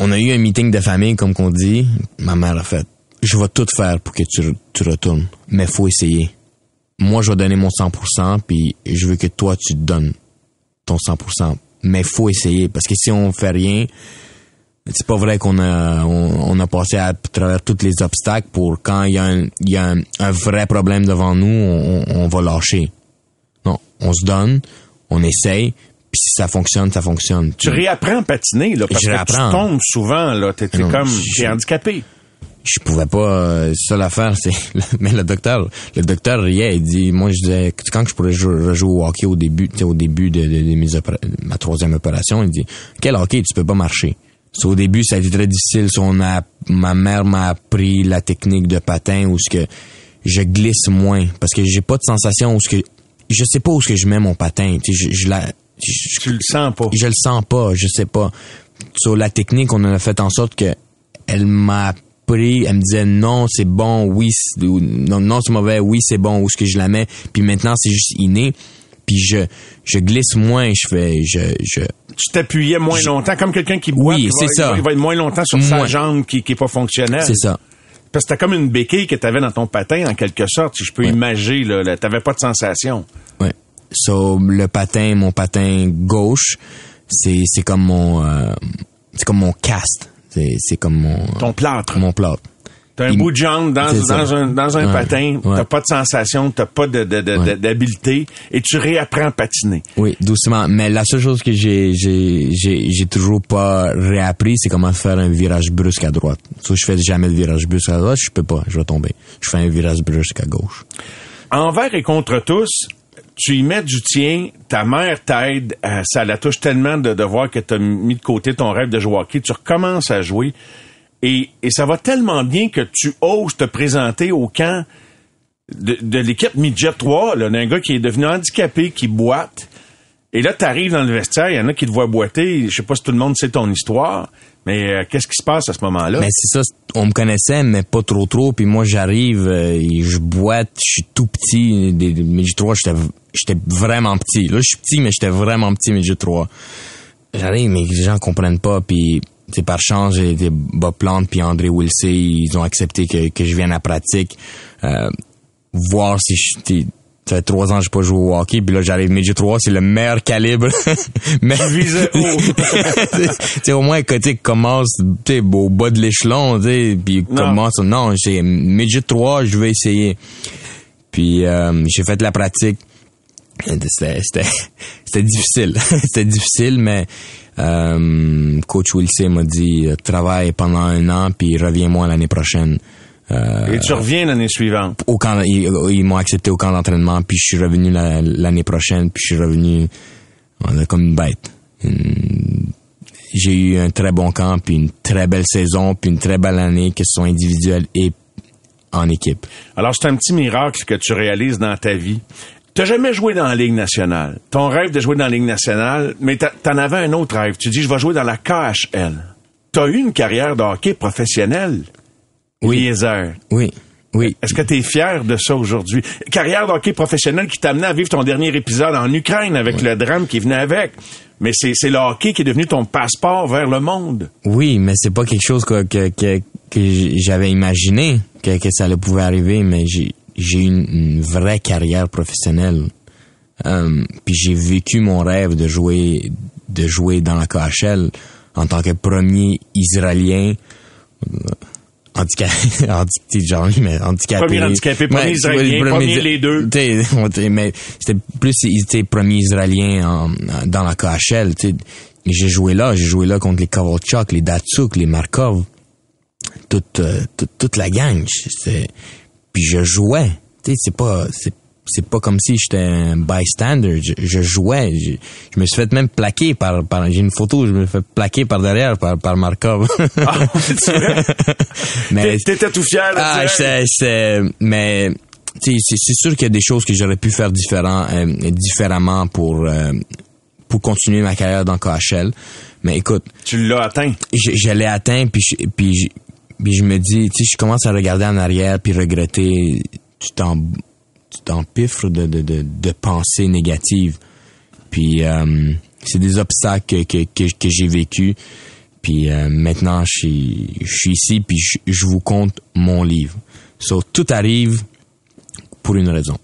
On a eu un meeting de famille, comme qu'on dit. Ma mère a fait, je vais tout faire pour que tu, tu retournes, mais faut essayer. Moi, je vais donner mon 100%, puis je veux que toi, tu te donnes ton 100%. Mais faut essayer, parce que si on fait rien, c'est pas vrai qu'on a, on, a passé à travers tous les obstacles pour quand il y a un, y a un, vrai problème devant nous, on va lâcher. Non, on se donne, on essaye, puis si ça fonctionne, ça fonctionne. Tu réapprends à patiner, là, parce Je que réapprends. tu tombes souvent, là. T'es t'es Non, comme, je- t'es handicapé. je pouvais pas euh, seule affaire c'est mais le docteur le docteur riait il dit moi je disais quand je pourrais jouer, rejouer au hockey au début tu sais, au début de, de- de mes opéra- ma troisième opération il dit quel hockey tu peux pas marcher So, au début ça a été très difficile So, on a ma mère m'a appris la technique de patin où ce que je glisse moins parce que j'ai pas de sensation où ce que je sais pas où ce que je mets mon patin je, je la je- Tu le sens pas. je le sens pas, je sais pas. Sur la technique, on en a fait en sorte que elle m'a appris, elle me disait non, c'est bon, oui, non, non c'est mauvais, oui, c'est bon, où est-ce que je la mets? Puis maintenant, c'est juste inné. Puis je, je glisse moins, je fais, je, je, Tu t'appuyais moins longtemps, comme quelqu'un qui boit. Oui, c'est ça. Il va être moins longtemps sur sa jambe qui, qui est pas fonctionnelle. c'est ça. Parce que t'as comme une béquille que t'avais dans ton patin, en quelque sorte, si je peux Ouais. imaginer, là, là, t'avais pas de sensation. Ouais. So, le patin, mon patin gauche, c'est, c'est comme mon, euh, c'est comme mon cast. C'est, c'est comme mon, Ton plâtre. mon plâtre. T'as un Il- bout de jambe dans, un, dans un Ouais. patin, Ouais. t'as pas de sensation, t'as pas de, de- de- Ouais. de- d'habileté, et tu réapprends à patiner. Oui, doucement. Mais la seule chose que j'ai, j'ai, j'ai, j'ai toujours pas réappris, c'est comment faire un virage brusque à droite. So, je fais jamais de virage brusque à droite, je peux pas, je vais tomber. Je fais un virage brusque à gauche. Envers et contre tous, tu y mets du tien, ta mère t'aide, euh, ça la touche tellement de, de voir que tu as mis de côté ton rêve de jouer hockey, tu recommences à jouer et, et ça va tellement bien que tu oses te présenter au camp de, de l'équipe Midget 3, là, d'un gars qui est devenu handicapé, qui boite. Et là, tu arrives dans le vestiaire, il y en a qui te voient boiter, je sais pas si tout le monde sait ton histoire, mais euh, qu'est-ce qui se passe à ce moment-là? Mais c'est ça, on me connaissait, mais pas trop trop. Puis moi, j'arrive, euh, et je boite, je suis tout petit. Des midget 3, j'étais, j'étais vraiment petit. Là, je suis petit, mais j'étais vraiment petit, midget 3. J'arrive, mais les gens comprennent pas. Puis, c'est par chance, j'ai été Bob Plante puis André Wilsey, ils ont accepté que, que je vienne à la pratique. Euh, voir si je... Ça fait trois ans que j'ai pas joué au hockey, puis là j'arrive midget 3, c'est le meilleur calibre. Mais visais haut. sais, au moins côté commence sais, au bas de l'échelon, sais, puis commence non, c'est midget 3, je vais essayer. Puis euh, j'ai fait la pratique. C'était difficile. c'était difficile mais euh, coach Wilson m'a dit euh, travaille pendant un an puis reviens-moi l'année prochaine. Euh, et tu reviens l'année suivante. au camp, ils, ils m'ont accepté au camp d'entraînement, puis je suis revenu la- l'année prochaine, puis je suis revenu comme une bête. J'ai eu un très bon camp, puis une très belle saison, puis une très belle année, que ce soit individuelle et en équipe. Alors, c'est un petit miracle que tu réalises dans ta vie. T'as jamais joué dans la Ligue nationale. Ton rêve de jouer dans la Ligue nationale, mais t'en avais un autre rêve. Tu dis, je vais jouer dans la KHL. T'as eu une carrière de hockey professionnelle. Oui. Eliezer. Oui, oui. Est-ce que tu es fier de ça aujourd'hui? Carrière de hockey professionnelle qui t'a amené à vivre ton dernier épisode en Ukraine avec le drame qui venait avec. Mais c'est le hockey qui est devenu ton passeport vers le monde. Oui, mais c'est pas quelque chose que, que, que, que j'avais imaginé que, que ça allait pouvait arriver, mais j'ai j'ai eu une, une vraie carrière professionnelle. Euh, puis j'ai vécu mon rêve de jouer de jouer dans la KHL en tant que premier Israélien euh, handicapé, genre, mais handicapé. Premier handicapé, premier Ouais, Israélien, premier les deux. T'sais, t'sais, mais c'était plus était premier israélien en- dans la KHL. t'sais. J'ai joué là, j'ai joué là contre les Kovalchuk, les Datsuk, les Markov, toute euh, toute, toute la gang. C'était- Puis je jouais. Tu sais, c'est pas c'est c'est pas comme si j'étais un bystander. Je, je jouais. Je, je me suis fait même plaquer par, par j'ai une photo, je me suis fait plaquer par derrière par, par Markov. Ah, c'est mais T'étais tout fier de ah, j'étais- mais c'est c'est sûr qu'il y a des choses que j'aurais pu faire différent, euh, différemment pour euh, pour continuer ma carrière dans KHL. Mais écoute, Tu l'as atteint. je, je l'ai atteint puis puis puis je me dis, tu sais, je commence à regarder en arrière puis regretter. Tu t'en tu t'empiffres de, de, de, de pensées négatives. Puis euh, c'est des obstacles que, que, que, que j'ai vécu. Puis euh, maintenant, je suis, je suis ici, puis je, je vous compte mon livre. So, tout arrive pour une raison.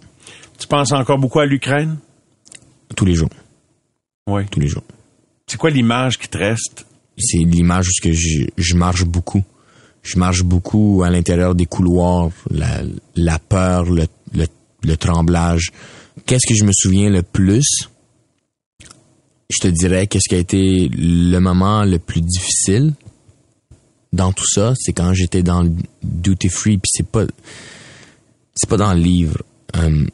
Tu penses encore beaucoup à l'Ukraine? Tous les jours. Oui. Tous les jours. C'est quoi l'image qui te reste? C'est l'image où que je, je marche beaucoup. Je marche beaucoup à l'intérieur des couloirs, la, peur, le, le, tremblage. Qu'est-ce que je me souviens le plus? Je te dirais qu'est-ce qui a été le moment le plus difficile. dans tout ça, c'est quand j'étais dans le duty free, puis c'est pas c'est pas dans le livre. Euh,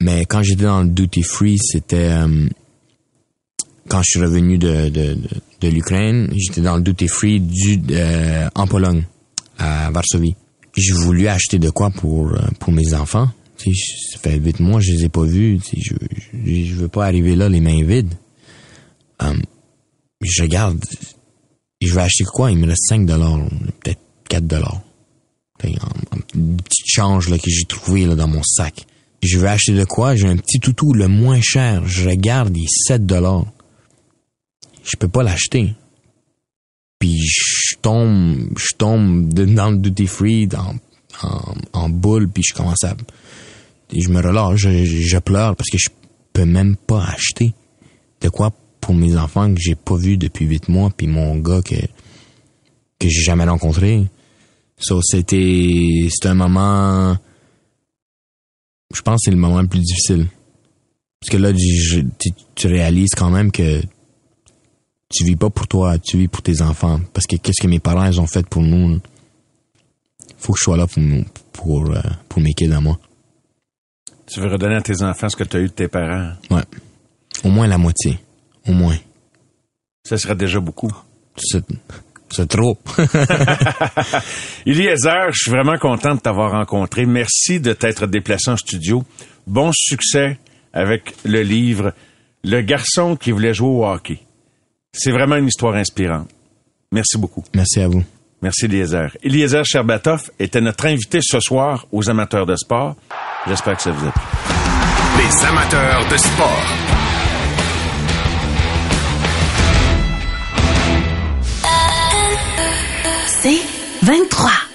mais quand j'étais dans le duty free, c'était euh, quand je suis revenu de, de, de, de l'Ukraine, j'étais dans le duty free du euh, en Pologne, à Varsovie. J'ai voulu acheter de quoi pour euh, pour mes enfants. Ça fait huit mois, je les ai pas vus. Je, je, je veux pas arriver là les mains vides. Euh, je regarde, je vais acheter quoi? Il me reste 5 dollars, peut-être 4 dollars. Un, un petit change là, que j'ai trouvé là, dans mon sac. Je vais acheter de quoi? J'ai un petit toutou le moins cher. Je regarde, il est 7 dollars. Je peux pas l'acheter. Puis je tombe, je tombe dans le duty free, dans, en, boule, puis je commence à... je me relâche, je, pleure parce que je peux même pas acheter de quoi pour mes enfants que j'ai pas vu depuis huit mois, puis mon gars que que j'ai jamais rencontré. So, c'était c'était un moment je pense que c'est le moment le plus difficile. Parce que là tu réalises quand même que tu vis pas pour toi, tu vis pour tes enfants parce que qu'est-ce que mes parents ils ont fait pour nous faut que je sois là pour nous- pour euh, pour mes kids à moi. Tu veux redonner à tes enfants ce que tu as eu de tes parents? Ouais. Au moins la moitié. Au moins. Ça serait déjà beaucoup. C'est c'est trop. Eliezer, je suis vraiment content de t'avoir rencontré. Merci de t'être déplacé en studio. Bon succès avec le livre Le garçon qui voulait jouer au hockey. C'est vraiment une histoire inspirante. Merci beaucoup. Merci à vous. Merci Eliezer. Eliezer Sherbatov était notre invité ce soir aux amateurs de sport. J'espère que ça vous a plu. Les amateurs de sport. C'est 23.